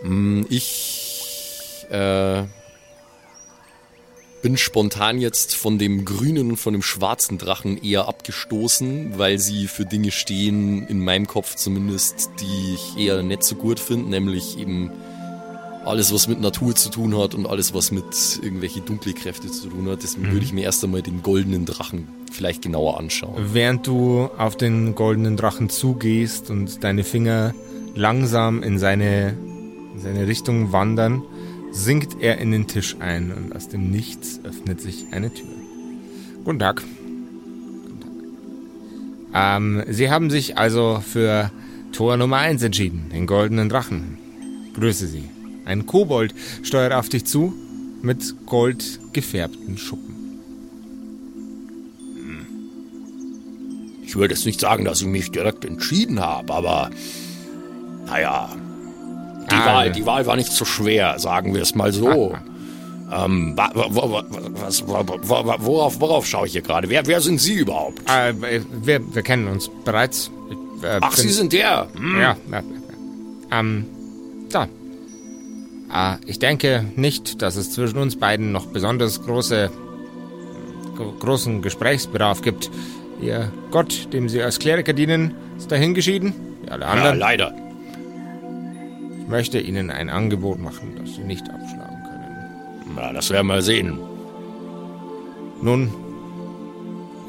Speaker 2: Hm, Ich äh, bin spontan jetzt von dem grünen und von dem schwarzen Drachen eher abgestoßen, weil sie für Dinge stehen, in meinem Kopf zumindest, die ich eher nicht so gut finde, nämlich eben alles, was mit Natur zu tun hat und alles, was mit irgendwelche dunkle Kräfte zu tun hat. Deswegen würde ich mir erst einmal den goldenen Drachen vielleicht genauer anschauen.
Speaker 1: Während du auf den goldenen Drachen zugehst und deine Finger langsam in seine, in seine Richtung wandern, sinkt er in den Tisch ein und aus dem Nichts öffnet sich eine Tür. Guten Tag. Guten Tag. Ähm, Sie haben sich also für Tor Nummer 1 entschieden, den goldenen Drachen. Grüße Sie. Ein Kobold steuert auf dich zu mit gold gefärbten Schuppen.
Speaker 2: Ich würde jetzt nicht sagen, dass ich mich direkt entschieden habe, aber naja, die,
Speaker 1: Ah,
Speaker 2: Wahl,
Speaker 1: ja.
Speaker 2: die Wahl war nicht so schwer, sagen wir es mal so. Ähm, wa, wa, wa, was, wa, wa, wa, worauf, worauf schaue ich hier gerade? Wer, wer sind Sie überhaupt?
Speaker 1: Äh, wir, wir kennen uns bereits. Ich, äh,
Speaker 2: Ach, Sie sind der. Hm.
Speaker 1: Ja. Ähm, da. Äh, ich denke nicht, dass es zwischen uns beiden noch besonders große, gro großen Gesprächsbedarf gibt. Ihr Gott, dem Sie als Kleriker dienen, ist dahingeschieden.
Speaker 2: Ja, leider.
Speaker 1: Ich möchte Ihnen ein Angebot machen, das Sie nicht abschlagen können.
Speaker 2: Na, das werden wir sehen.
Speaker 1: Nun,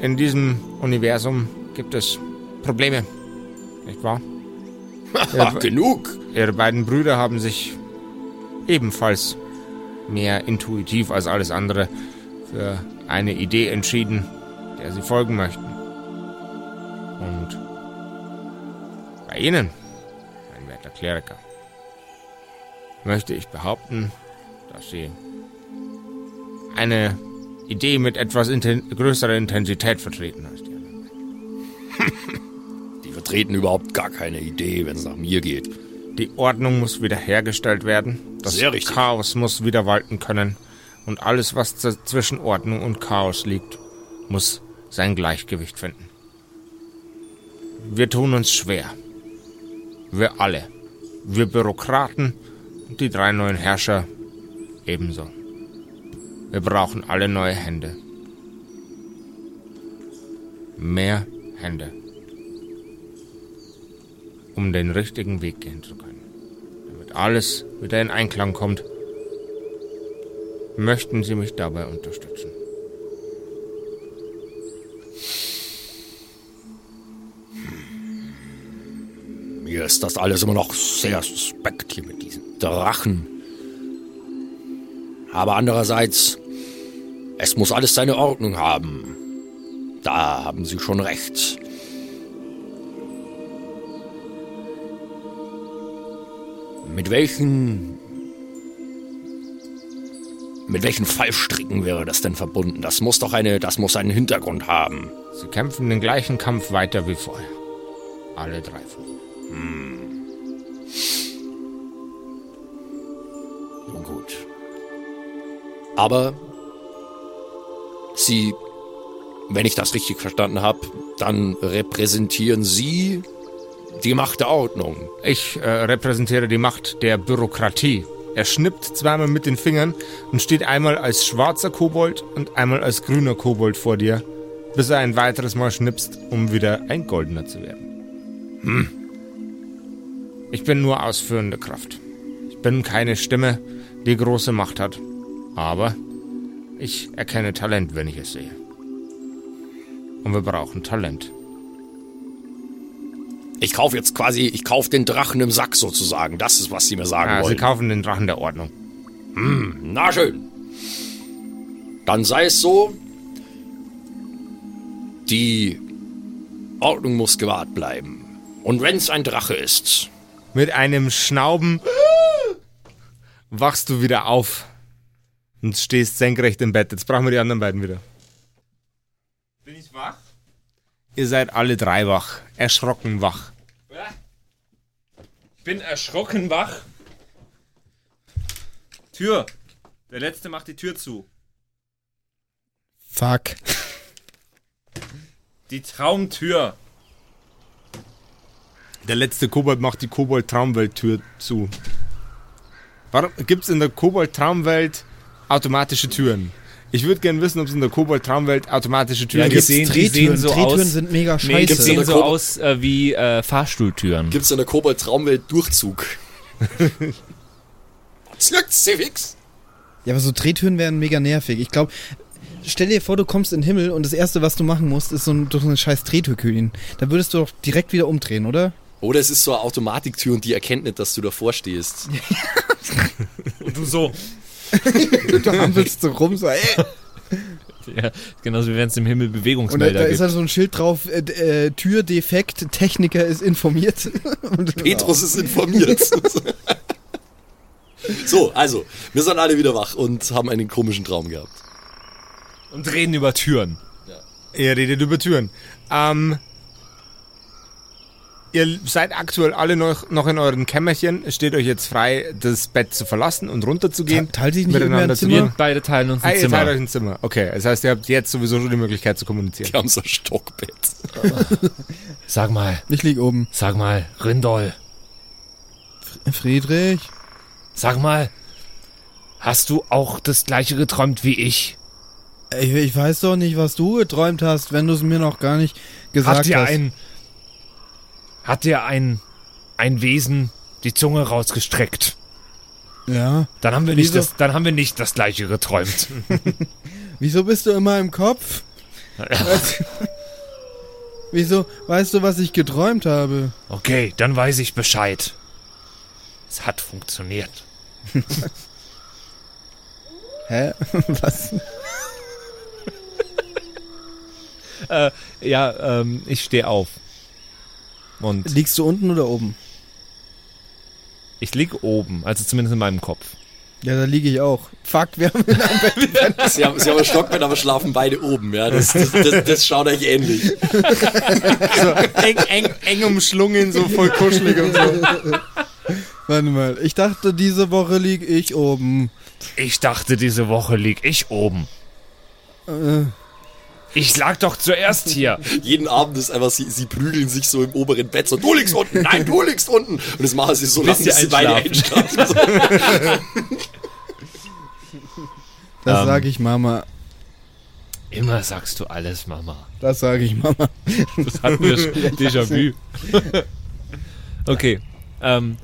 Speaker 1: in diesem Universum gibt es Probleme, nicht wahr?
Speaker 2: Ha, genug.
Speaker 1: Ihre beiden Brüder haben sich ebenfalls mehr intuitiv als alles andere für eine Idee entschieden, der sie folgen möchten. Und bei Ihnen, mein werter Kleriker, möchte ich behaupten, dass Sie eine Idee mit etwas inten größerer Intensität vertreten als die
Speaker 2: vertreten überhaupt gar keine Idee, wenn es nach mir geht.
Speaker 1: Die Ordnung muss wiederhergestellt werden. Das. Chaos muss wieder walten können. Und alles, was zwischen Ordnung und Chaos liegt, muss sein Gleichgewicht finden. Wir tun uns schwer. Wir alle. Wir Bürokraten und die drei neuen Herrscher ebenso. Wir brauchen alle neue Hände. Mehr Hände um den richtigen Weg gehen zu können. Damit alles wieder in Einklang kommt, möchten Sie mich dabei unterstützen.
Speaker 2: Mir ist das alles immer noch sehr suspekt hier mit diesen Drachen. Aber andererseits, es muss alles seine Ordnung haben. Da haben Sie schon recht. Mit welchen. Mit welchen Fallstricken wäre das denn verbunden? Das muss doch eine. Das muss einen Hintergrund haben.
Speaker 1: Sie kämpfen den gleichen Kampf weiter wie vorher. Alle drei von ihnen.
Speaker 2: Nun Aber Sie, wenn ich das richtig verstanden habe, dann repräsentieren Sie die Macht der Ordnung.
Speaker 1: Ich äh, repräsentiere die Macht der Bürokratie. Er schnippt zweimal mit den Fingern und steht einmal als schwarzer Kobold und einmal als grüner Kobold vor dir, bis er ein weiteres Mal schnipst, um wieder ein goldener zu werden. Hm. Ich bin nur ausführende Kraft. Ich bin keine Stimme, die große Macht hat. Aber ich erkenne Talent, wenn ich es sehe. Und wir brauchen Talent.
Speaker 2: Ich kaufe jetzt quasi, ich kaufe den Drachen im Sack sozusagen. Das ist, was Sie mir sagen
Speaker 1: Ah, Sie
Speaker 2: wollen.
Speaker 1: kaufen den Drachen der Ordnung.
Speaker 2: Na schön. Dann sei es so. Die Ordnung muss gewahrt bleiben. Und wenn es ein Drache ist,
Speaker 1: Mit einem Schnauben wachst du wieder auf und stehst senkrecht im Bett. Jetzt brauchen wir die anderen beiden wieder.
Speaker 5: Bin ich wach?
Speaker 1: Ihr seid alle drei wach, erschrocken wach.
Speaker 5: Bin erschrocken wach. Tür. Der letzte macht die Tür zu.
Speaker 3: Fuck.
Speaker 5: Die Traumtür.
Speaker 1: Der letzte Kobold macht die Kobold-Traumwelt-Tür zu. Warum gibt's in der Kobold-Traumwelt automatische Türen? Ich würde gerne wissen, ob es in der Kobold-Traumwelt automatische Türen
Speaker 6: Ja,
Speaker 1: gibt.
Speaker 6: sehen- die
Speaker 3: Drehtüren,
Speaker 6: sehen so
Speaker 3: Drehtüren
Speaker 6: aus-
Speaker 3: sind mega
Speaker 6: Nee, die
Speaker 3: scheiße.
Speaker 2: gibt's
Speaker 6: sehen so aus äh, wie äh, Fahrstuhltüren.
Speaker 2: gibt es in der Kobold-Traumwelt Durchzug. Civics.
Speaker 3: Ja, aber so Drehtüren wären mega nervig. Ich glaube, stell dir vor, du kommst in den Himmel und das Erste, was du machen musst, ist so, ein, durch so eine scheiß Drehtürkühlen. Da würdest du doch direkt wieder umdrehen, oder?
Speaker 2: Oder es ist so eine Automatiktür und die erkennt nicht, dass du davor stehst.
Speaker 5: Und du so.
Speaker 3: Du hampelst so rum, so, ey.
Speaker 6: Ja, genauso wie wenn es im Himmel
Speaker 3: Und da,
Speaker 6: Bewegungsmelder
Speaker 3: da ist
Speaker 6: gibt.
Speaker 3: halt so ein Schild drauf, äh, äh, Türdefekt, Techniker ist informiert. Und-
Speaker 2: Petrus ist informiert. so, also, wir sind alle wieder wach und haben einen komischen Traum gehabt.
Speaker 5: Und reden über Türen.
Speaker 1: Er redet über Türen. Ähm, ihr seid aktuell alle noch, noch in euren Kämmerchen. Es steht euch jetzt frei, das Bett zu verlassen und runterzugehen.
Speaker 3: Teilt sich nicht
Speaker 1: miteinander
Speaker 3: ein
Speaker 1: zu
Speaker 3: Zimmer?
Speaker 1: gehen.
Speaker 6: Beide teilen uns
Speaker 1: Ah,
Speaker 6: ein
Speaker 1: ihr
Speaker 6: Zimmer.
Speaker 1: teilt euch ein Zimmer. Okay, das heißt, ihr habt jetzt sowieso schon die Möglichkeit zu kommunizieren.
Speaker 2: Die haben so ein Stockbett.
Speaker 6: Sag mal,
Speaker 3: Ich lieg oben.
Speaker 6: sag mal, Rindol,
Speaker 3: Friedrich?
Speaker 6: sag mal, hast du auch das gleiche geträumt wie ich?
Speaker 3: Ich, ich weiß doch nicht, was du geträumt hast, wenn du es mir noch gar nicht gesagt
Speaker 6: Hat dir
Speaker 3: hast.
Speaker 6: ein, hat dir ein, ein Wesen die Zunge rausgestreckt?
Speaker 3: ja.
Speaker 6: Dann haben wir nicht
Speaker 3: Wieso?
Speaker 6: das, dann haben wir nicht das gleiche geträumt.
Speaker 3: Wieso bist du immer im Kopf? Was? Wieso? Weißt du, was ich geträumt habe?
Speaker 6: Okay, dann weiß ich Bescheid. Es hat funktioniert.
Speaker 3: Hä? Was?
Speaker 5: Ja, ähm, ich stehe auf. Und
Speaker 3: Liegst du unten oder oben?
Speaker 5: ich lieg oben, also zumindest in meinem Kopf.
Speaker 3: Ja, da liege ich auch. Fuck, wir haben
Speaker 2: Sie haben, sie haben ein Stockbett, aber schlafen beide oben. Ja, das, das, das, das schaut euch ähnlich.
Speaker 1: So eng, eng, eng umschlungen, so voll kuschelig und so.
Speaker 3: Warte mal, ich dachte, diese Woche lieg ich oben.
Speaker 6: Ich dachte, diese Woche lieg ich oben.
Speaker 3: Äh,
Speaker 6: Ich lag doch zuerst hier.
Speaker 2: Jeden Abend ist einfach, sie, sie prügeln sich so im oberen Bett so, du liegst unten, nein, du liegst unten. Und das machen sie so lange,
Speaker 5: sie
Speaker 2: bis sie beide einschlafen.
Speaker 3: Das
Speaker 5: Ähm.
Speaker 3: sag ich Mama.
Speaker 6: Immer sagst du alles, Mama.
Speaker 3: Das sag ich Mama.
Speaker 5: Das hatten wir schon. Déjà-vu. okay. Ähm,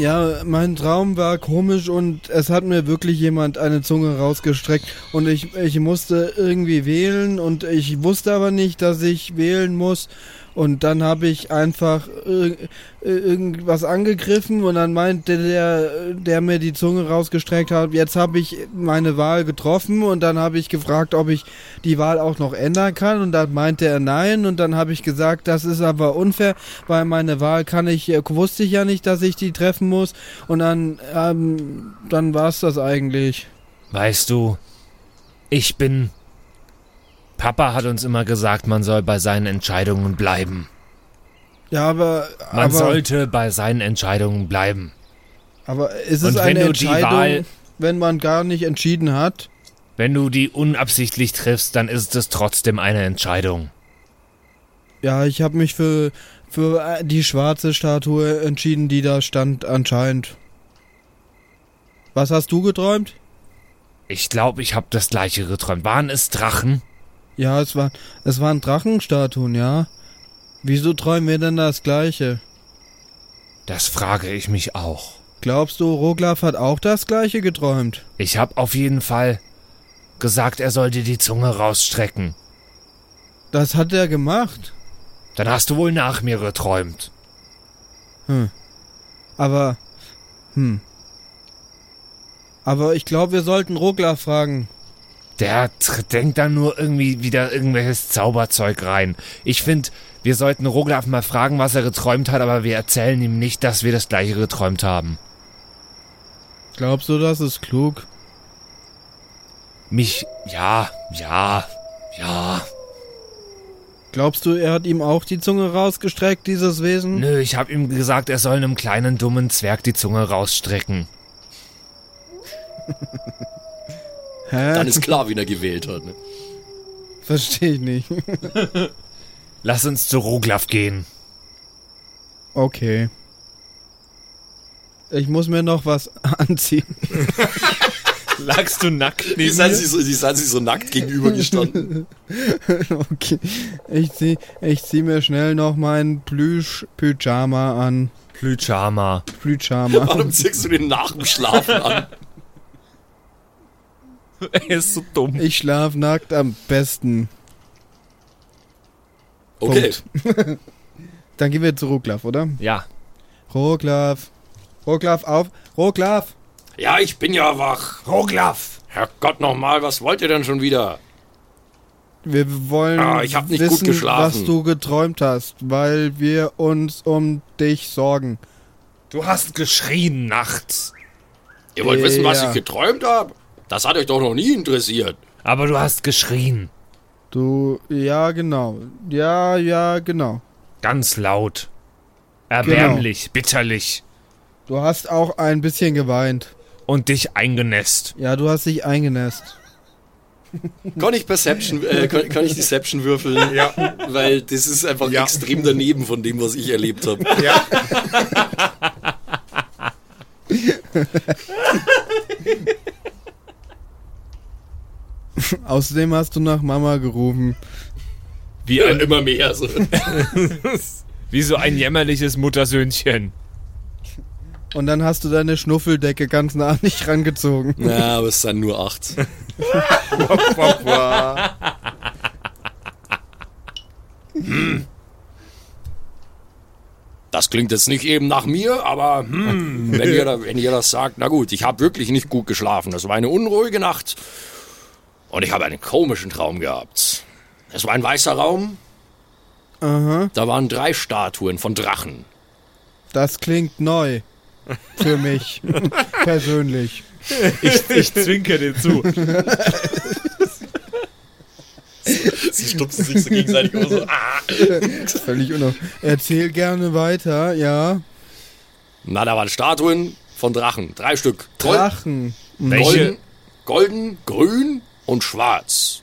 Speaker 3: Ja, mein Traum war komisch und es hat mir wirklich jemand eine Zunge rausgestreckt und ich, ich musste irgendwie wählen und ich wusste aber nicht, dass ich wählen muss und dann habe ich einfach ir- irgendwas angegriffen und dann meinte der, der mir die Zunge rausgestreckt hat, jetzt habe ich meine Wahl getroffen und dann habe ich gefragt, ob ich die Wahl auch noch ändern kann und dann meinte er nein und dann habe ich gesagt, das ist aber unfair, weil meine Wahl kann ich, äh, wusste ich ja nicht, dass ich die treffen muss und dann, ähm, dann war es das eigentlich.
Speaker 6: Weißt du, ich bin. Papa hat uns immer gesagt, man soll bei seinen Entscheidungen bleiben.
Speaker 3: Ja, aber,
Speaker 6: Man
Speaker 3: aber,
Speaker 6: sollte bei seinen Entscheidungen bleiben.
Speaker 3: aber ist es
Speaker 6: Und
Speaker 3: eine Entscheidung,
Speaker 6: Wahl-
Speaker 3: wenn man gar nicht entschieden hat?
Speaker 6: Wenn du die unabsichtlich triffst, dann ist es trotzdem eine Entscheidung.
Speaker 3: Ja, ich habe mich für, für äh, die schwarze Statue entschieden, die da stand anscheinend. Was hast du geträumt?
Speaker 6: Ich glaube, ich habe das gleiche geträumt. Waren es Drachen?
Speaker 3: Ja, es war, es waren Drachenstatuen, ja. Wieso träumen wir denn das gleiche?
Speaker 6: Das frage ich mich auch.
Speaker 3: Glaubst du, Roglaf hat auch das gleiche geträumt?
Speaker 6: Ich habe auf jeden Fall gesagt, er soll dir die Zunge rausstrecken.
Speaker 3: Das hat er gemacht.
Speaker 6: Dann hast du wohl nach mir geträumt.
Speaker 3: Hm. Aber, hm. Aber ich glaube, wir sollten Roglaf fragen.
Speaker 6: Der denkt dann nur irgendwie wieder irgendwelches Zauberzeug rein. Ich finde, wir sollten Roglaf mal fragen, was er geträumt hat, aber wir erzählen ihm nicht, dass wir das gleiche geträumt haben.
Speaker 3: Glaubst du, das ist klug?
Speaker 6: Mich, ja, ja, ja.
Speaker 3: Glaubst du, er hat ihm auch die Zunge rausgestreckt, dieses Wesen?
Speaker 6: Nö, ich hab ihm gesagt, er soll einem kleinen dummen Zwerg die Zunge rausstrecken.
Speaker 3: Hä?
Speaker 2: Dann ist klar, wen er gewählt hat. Ne?
Speaker 3: Verstehe ich nicht.
Speaker 6: Lass uns zu Roglaf gehen.
Speaker 3: Okay. Ich muss mir noch was anziehen.
Speaker 5: lagst du nackt
Speaker 2: Die
Speaker 5: neben
Speaker 2: sind
Speaker 5: mir?
Speaker 2: sie so, die sind sie so nackt gegenübergestanden.
Speaker 3: Okay. Ich zieh, ich zieh mir schnell noch meinen Plüsch-Pyjama an.
Speaker 6: Plüchama.
Speaker 3: Pyjama.
Speaker 2: Warum ziehst du den nach dem Schlafen an?
Speaker 5: er ist so dumm.
Speaker 3: Ich schlaf nackt am besten.
Speaker 2: Okay.
Speaker 3: Dann gehen wir zu Roglaf, oder?
Speaker 5: Ja.
Speaker 3: Roglaf. Roglaf, auf. Roglaf.
Speaker 2: Ja, ich bin ja wach.
Speaker 6: Roglaf!
Speaker 2: Herrgott nochmal, was wollt ihr denn schon wieder?
Speaker 3: Wir wollen
Speaker 2: Ah, ich hab nicht gut
Speaker 3: wissen,
Speaker 2: geschlafen.
Speaker 3: was du geträumt hast, weil wir uns um dich sorgen.
Speaker 6: Du hast geschrien nachts.
Speaker 2: Ihr wollt wissen, was
Speaker 3: Ja.
Speaker 2: ich geträumt habe? Das hat euch doch noch nie interessiert.
Speaker 6: Aber du hast geschrien.
Speaker 3: Du, ja, genau. Ja, ja, genau.
Speaker 6: Ganz laut. Erbärmlich, bitterlich.
Speaker 3: Du hast auch ein bisschen geweint.
Speaker 6: Und dich eingenässt.
Speaker 3: Ja, du hast dich eingenässt.
Speaker 2: Kann ich Perception, äh, kann, kann ich Deception würfeln?
Speaker 4: Ja.
Speaker 2: Weil das ist einfach
Speaker 4: Ja.
Speaker 2: extrem daneben von dem, was ich erlebt habe.
Speaker 4: Ja.
Speaker 3: Außerdem hast du nach Mama gerufen.
Speaker 6: Wie, ein,
Speaker 2: immer mehr. So.
Speaker 6: wie so ein jämmerliches Muttersöhnchen.
Speaker 3: Und dann hast du deine Schnuffeldecke ganz nah an dich rangezogen.
Speaker 2: Ja, aber es sind nur acht. Das klingt jetzt nicht eben nach mir, aber hm, wenn, ihr da, wenn ihr das sagt, na gut, ich habe wirklich nicht gut geschlafen. Das war eine unruhige Nacht und ich habe einen komischen Traum gehabt. Es war ein weißer Raum,
Speaker 3: Aha,
Speaker 2: da waren drei Statuen von Drachen.
Speaker 3: das klingt neu. Für mich. Persönlich.
Speaker 6: Ich, ich zwinker dir zu.
Speaker 2: Sie stupsen sich so gegenseitig immer so. Ah.
Speaker 3: Völlig unnötig. Erzähl gerne weiter, ja.
Speaker 2: Na, da waren Statuen von Drachen, drei Stück. Gold,
Speaker 3: Drachen.
Speaker 6: Welche?
Speaker 2: golden, golden, grün und schwarz.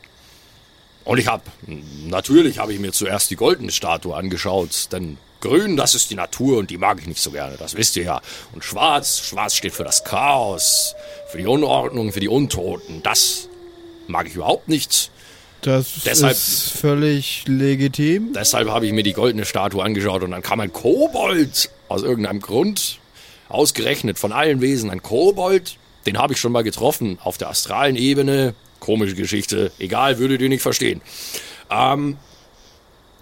Speaker 2: Und ich habe, natürlich habe ich mir zuerst die goldene Statue angeschaut, denn grün, das ist die Natur und die mag ich nicht so gerne, das wisst ihr ja. Und schwarz, schwarz steht für das Chaos, für die Unordnung, für die Untoten, das mag ich überhaupt nicht.
Speaker 3: Das
Speaker 2: Deshalb-
Speaker 3: ist völlig legitim.
Speaker 2: Deshalb habe ich mir die goldene Statue angeschaut und dann kam ein Kobold aus irgendeinem Grund, ausgerechnet von allen Wesen ein Kobold, den habe ich schon mal getroffen auf der astralen Ebene. Komische Geschichte, egal, würdet ihr nicht verstehen. Ähm,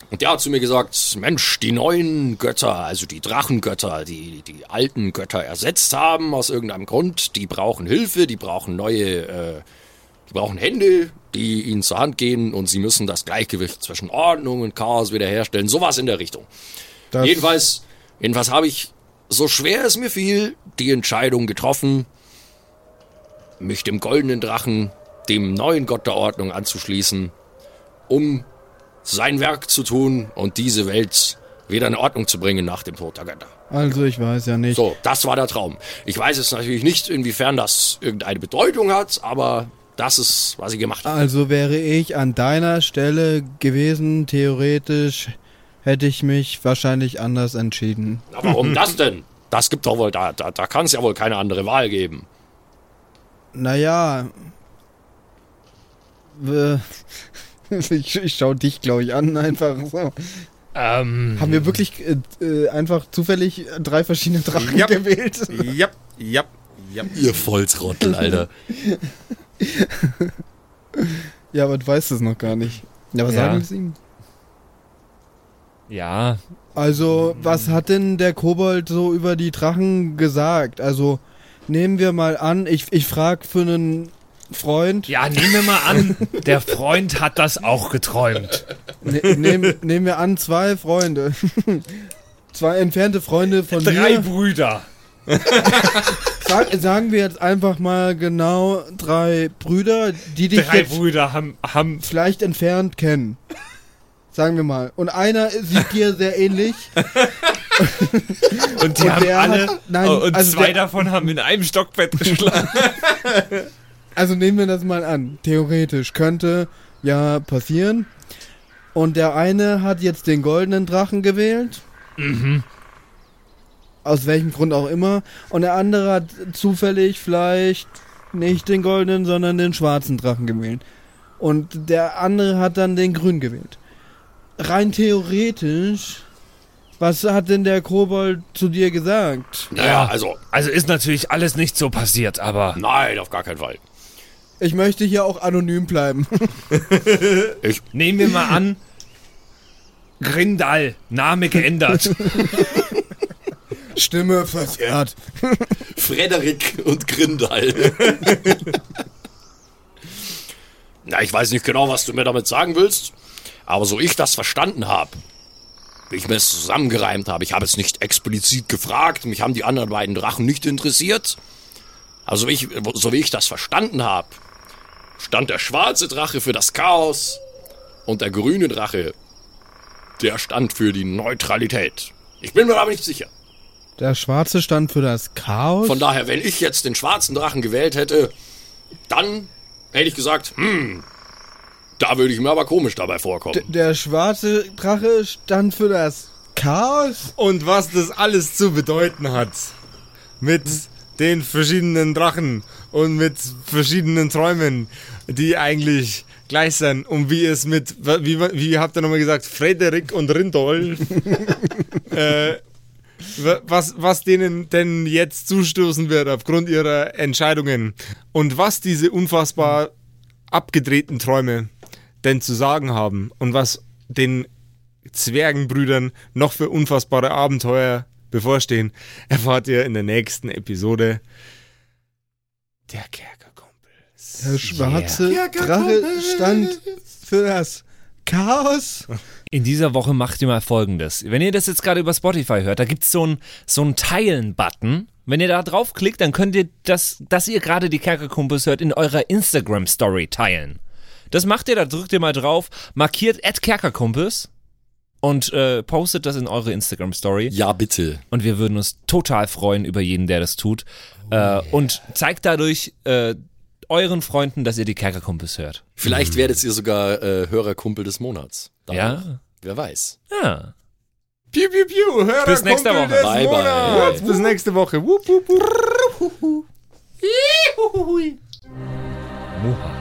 Speaker 2: und der hat zu mir gesagt, Mensch, die neuen Götter, also die Drachengötter, die die alten Götter ersetzt haben aus irgendeinem Grund, die brauchen Hilfe, die brauchen neue, äh, die brauchen Hände, die ihnen zur Hand gehen und sie müssen das Gleichgewicht zwischen Ordnung und Chaos wiederherstellen. Sowas in der Richtung.
Speaker 3: Das,
Speaker 2: Jedenfalls, jedenfalls habe ich, so schwer es mir fiel, die Entscheidung getroffen, mich dem goldenen Drachen, dem neuen Gott der Ordnung anzuschließen, um sein Werk zu tun und diese Welt wieder in Ordnung zu bringen nach dem Tod der Götter.
Speaker 3: Also ich weiß ja nicht.
Speaker 2: So, das war der Traum. Ich weiß jetzt natürlich nicht, inwiefern das irgendeine Bedeutung hat, aber das ist, was ich gemacht habe.
Speaker 3: Also wäre ich an deiner Stelle gewesen, theoretisch hätte ich mich wahrscheinlich anders entschieden.
Speaker 2: Na, warum das denn? Das gibt doch wohl, da, da, da kann es ja wohl keine andere Wahl geben.
Speaker 3: Naja. Äh, Ich, ich schau dich, glaube ich, an, einfach so.
Speaker 6: Ähm,
Speaker 3: Haben wir wirklich äh, äh, einfach zufällig drei verschiedene Drachen
Speaker 4: Ja.
Speaker 3: gewählt?
Speaker 4: Ja, ja, ja.
Speaker 2: Ihr Volltrottel, Alter.
Speaker 3: Ja, aber du weißt es noch gar nicht. Ja, was
Speaker 6: Ja.
Speaker 3: sagen Sie ihm?
Speaker 6: ja,
Speaker 3: Also, was hat denn der Kobold so über die Drachen gesagt? Also, nehmen wir mal an, ich, ich frage für einen Freund.
Speaker 6: ja, nehmen wir mal an, der Freund hat das auch geträumt.
Speaker 3: Ne, nehm, nehmen wir an, zwei Freunde. zwei entfernte Freunde von
Speaker 6: Drei
Speaker 3: mir.
Speaker 6: Brüder.
Speaker 3: Sag, sagen wir jetzt einfach mal genau drei Brüder, die dich
Speaker 6: Drei
Speaker 3: jetzt
Speaker 6: Brüder haben, haben
Speaker 3: vielleicht entfernt kennen. Sagen wir mal. Und einer sieht dir sehr ähnlich.
Speaker 6: und die
Speaker 3: Und
Speaker 6: haben alle
Speaker 3: hat- nein,
Speaker 6: oh, und
Speaker 3: also
Speaker 6: zwei
Speaker 3: der-
Speaker 6: davon haben in einem Stockbett geschlafen.
Speaker 3: Also nehmen wir das mal an. Theoretisch könnte ja passieren. Und der eine hat jetzt den goldenen Drachen gewählt. Aus welchem Grund auch immer. Und der andere hat zufällig vielleicht nicht den goldenen, sondern den schwarzen Drachen gewählt. Und der andere hat dann den grün gewählt. Rein theoretisch, was hat denn der Kobold zu dir gesagt?
Speaker 2: Naja, also,
Speaker 6: Also ist natürlich alles nicht so passiert, aber
Speaker 2: nein, auf gar keinen Fall.
Speaker 3: Ich möchte hier auch anonym bleiben.
Speaker 6: nehmen wir mal an, Grindal, Name geändert.
Speaker 3: Stimme verzerrt.
Speaker 2: Frederik und Grindal. Na, ich weiß nicht genau, was du mir damit sagen willst, aber so ich das verstanden habe, wie ich mir es zusammengereimt habe, ich habe es nicht explizit gefragt, mich haben die anderen beiden Drachen nicht interessiert, also wie ich, so wie ich das verstanden habe, stand der schwarze Drache für das Chaos und der grüne Drache,
Speaker 7: der stand für die Neutralität. Ich bin mir aber nicht sicher.
Speaker 3: Der Schwarze stand für das Chaos.
Speaker 7: Von daher, wenn ich jetzt den schwarzen Drachen gewählt hätte, dann hätte ich gesagt, hm, da würde ich mir aber komisch dabei vorkommen.
Speaker 3: D der schwarze Drache stand für das Chaos.
Speaker 1: Und was das alles zu bedeuten hat. Mit den verschiedenen Drachen und mit verschiedenen Träumen, die eigentlich gleich sind. Und wie es mit, wie, wie habt ihr nochmal gesagt, Frederik und Rindolf, äh, was, was denen denn jetzt zustoßen wird aufgrund ihrer Entscheidungen und was diese unfassbar abgedrehten Träume denn zu sagen haben und was den Zwergenbrüdern noch für unfassbare Abenteuer bevorstehen, erfahrt ihr in der nächsten Episode der Kerkerkumpels.
Speaker 3: Der schwarze Drache stand für das Chaos.
Speaker 6: In dieser Woche macht ihr mal folgendes. Wenn ihr das jetzt gerade über Spotify hört, da gibt es so einen so einen Teilen-Button. Wenn ihr da draufklickt, dann könnt ihr das, dass ihr gerade die Kerkerkumpels hört, in eurer Instagram-Story teilen. Das macht ihr, da drückt ihr mal drauf, markiert Kerkerkumpels und äh, postet das in eure Instagram-Story.
Speaker 7: Ja, bitte.
Speaker 6: Und wir würden uns total freuen über jeden, der das tut. Oh, äh, yeah. Und zeigt dadurch äh, euren Freunden, dass ihr die Kerkerkumpels hört.
Speaker 7: Vielleicht mhm. werdet ihr sogar äh, Hörerkumpel des Monats.
Speaker 6: Dadurch.
Speaker 7: Ja. Wer weiß.
Speaker 6: Ja.
Speaker 1: Piu, piu, piu. Hörerkumpel
Speaker 6: Bis nächste Woche.
Speaker 1: Des
Speaker 7: Bye,
Speaker 1: Monats.
Speaker 7: bye.
Speaker 1: Bis nächste Woche. Wupp, wupp, wupp.
Speaker 6: Muhaha.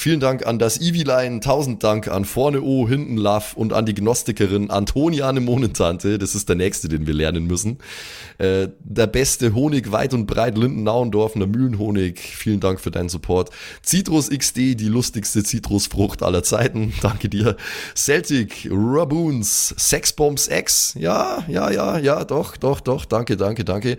Speaker 2: Vielen Dank an das Eviline, tausend Dank an Vorne O, Hinten Love und an die Gnostikerin Antoniane Monentante, das ist der nächste, den wir lernen müssen. Äh, der beste Honig weit und breit, Linden-Nauendorfener Mühlenhonig, vielen Dank für deinen Support. Citrus XD, die lustigste Zitrusfrucht aller Zeiten, danke dir. Celtic, Raboons, Sexbombs X, ja, ja, ja, ja, doch, doch, doch, danke, danke, danke.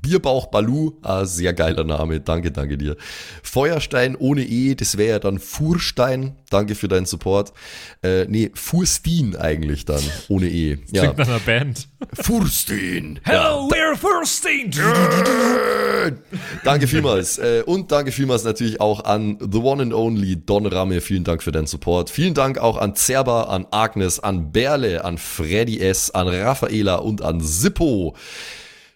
Speaker 2: Bierbauch Balu, ah, sehr geiler Name, danke, danke dir. Feuerstein ohne E, das wäre ja dann Furstein, danke für deinen Support. Äh, nee, Furstin eigentlich dann, ohne E. Ja.
Speaker 6: Klingt nach einer Band.
Speaker 2: Furstin.
Speaker 6: Hello, we're Firsting!
Speaker 2: Danke vielmals. Äh, und danke vielmals natürlich auch an The One and Only Don Ramme. Vielen Dank für deinen Support. Vielen Dank auch an Zerba, an Agnes, an Berle, an Freddy S., an Raffaela und an Sippo.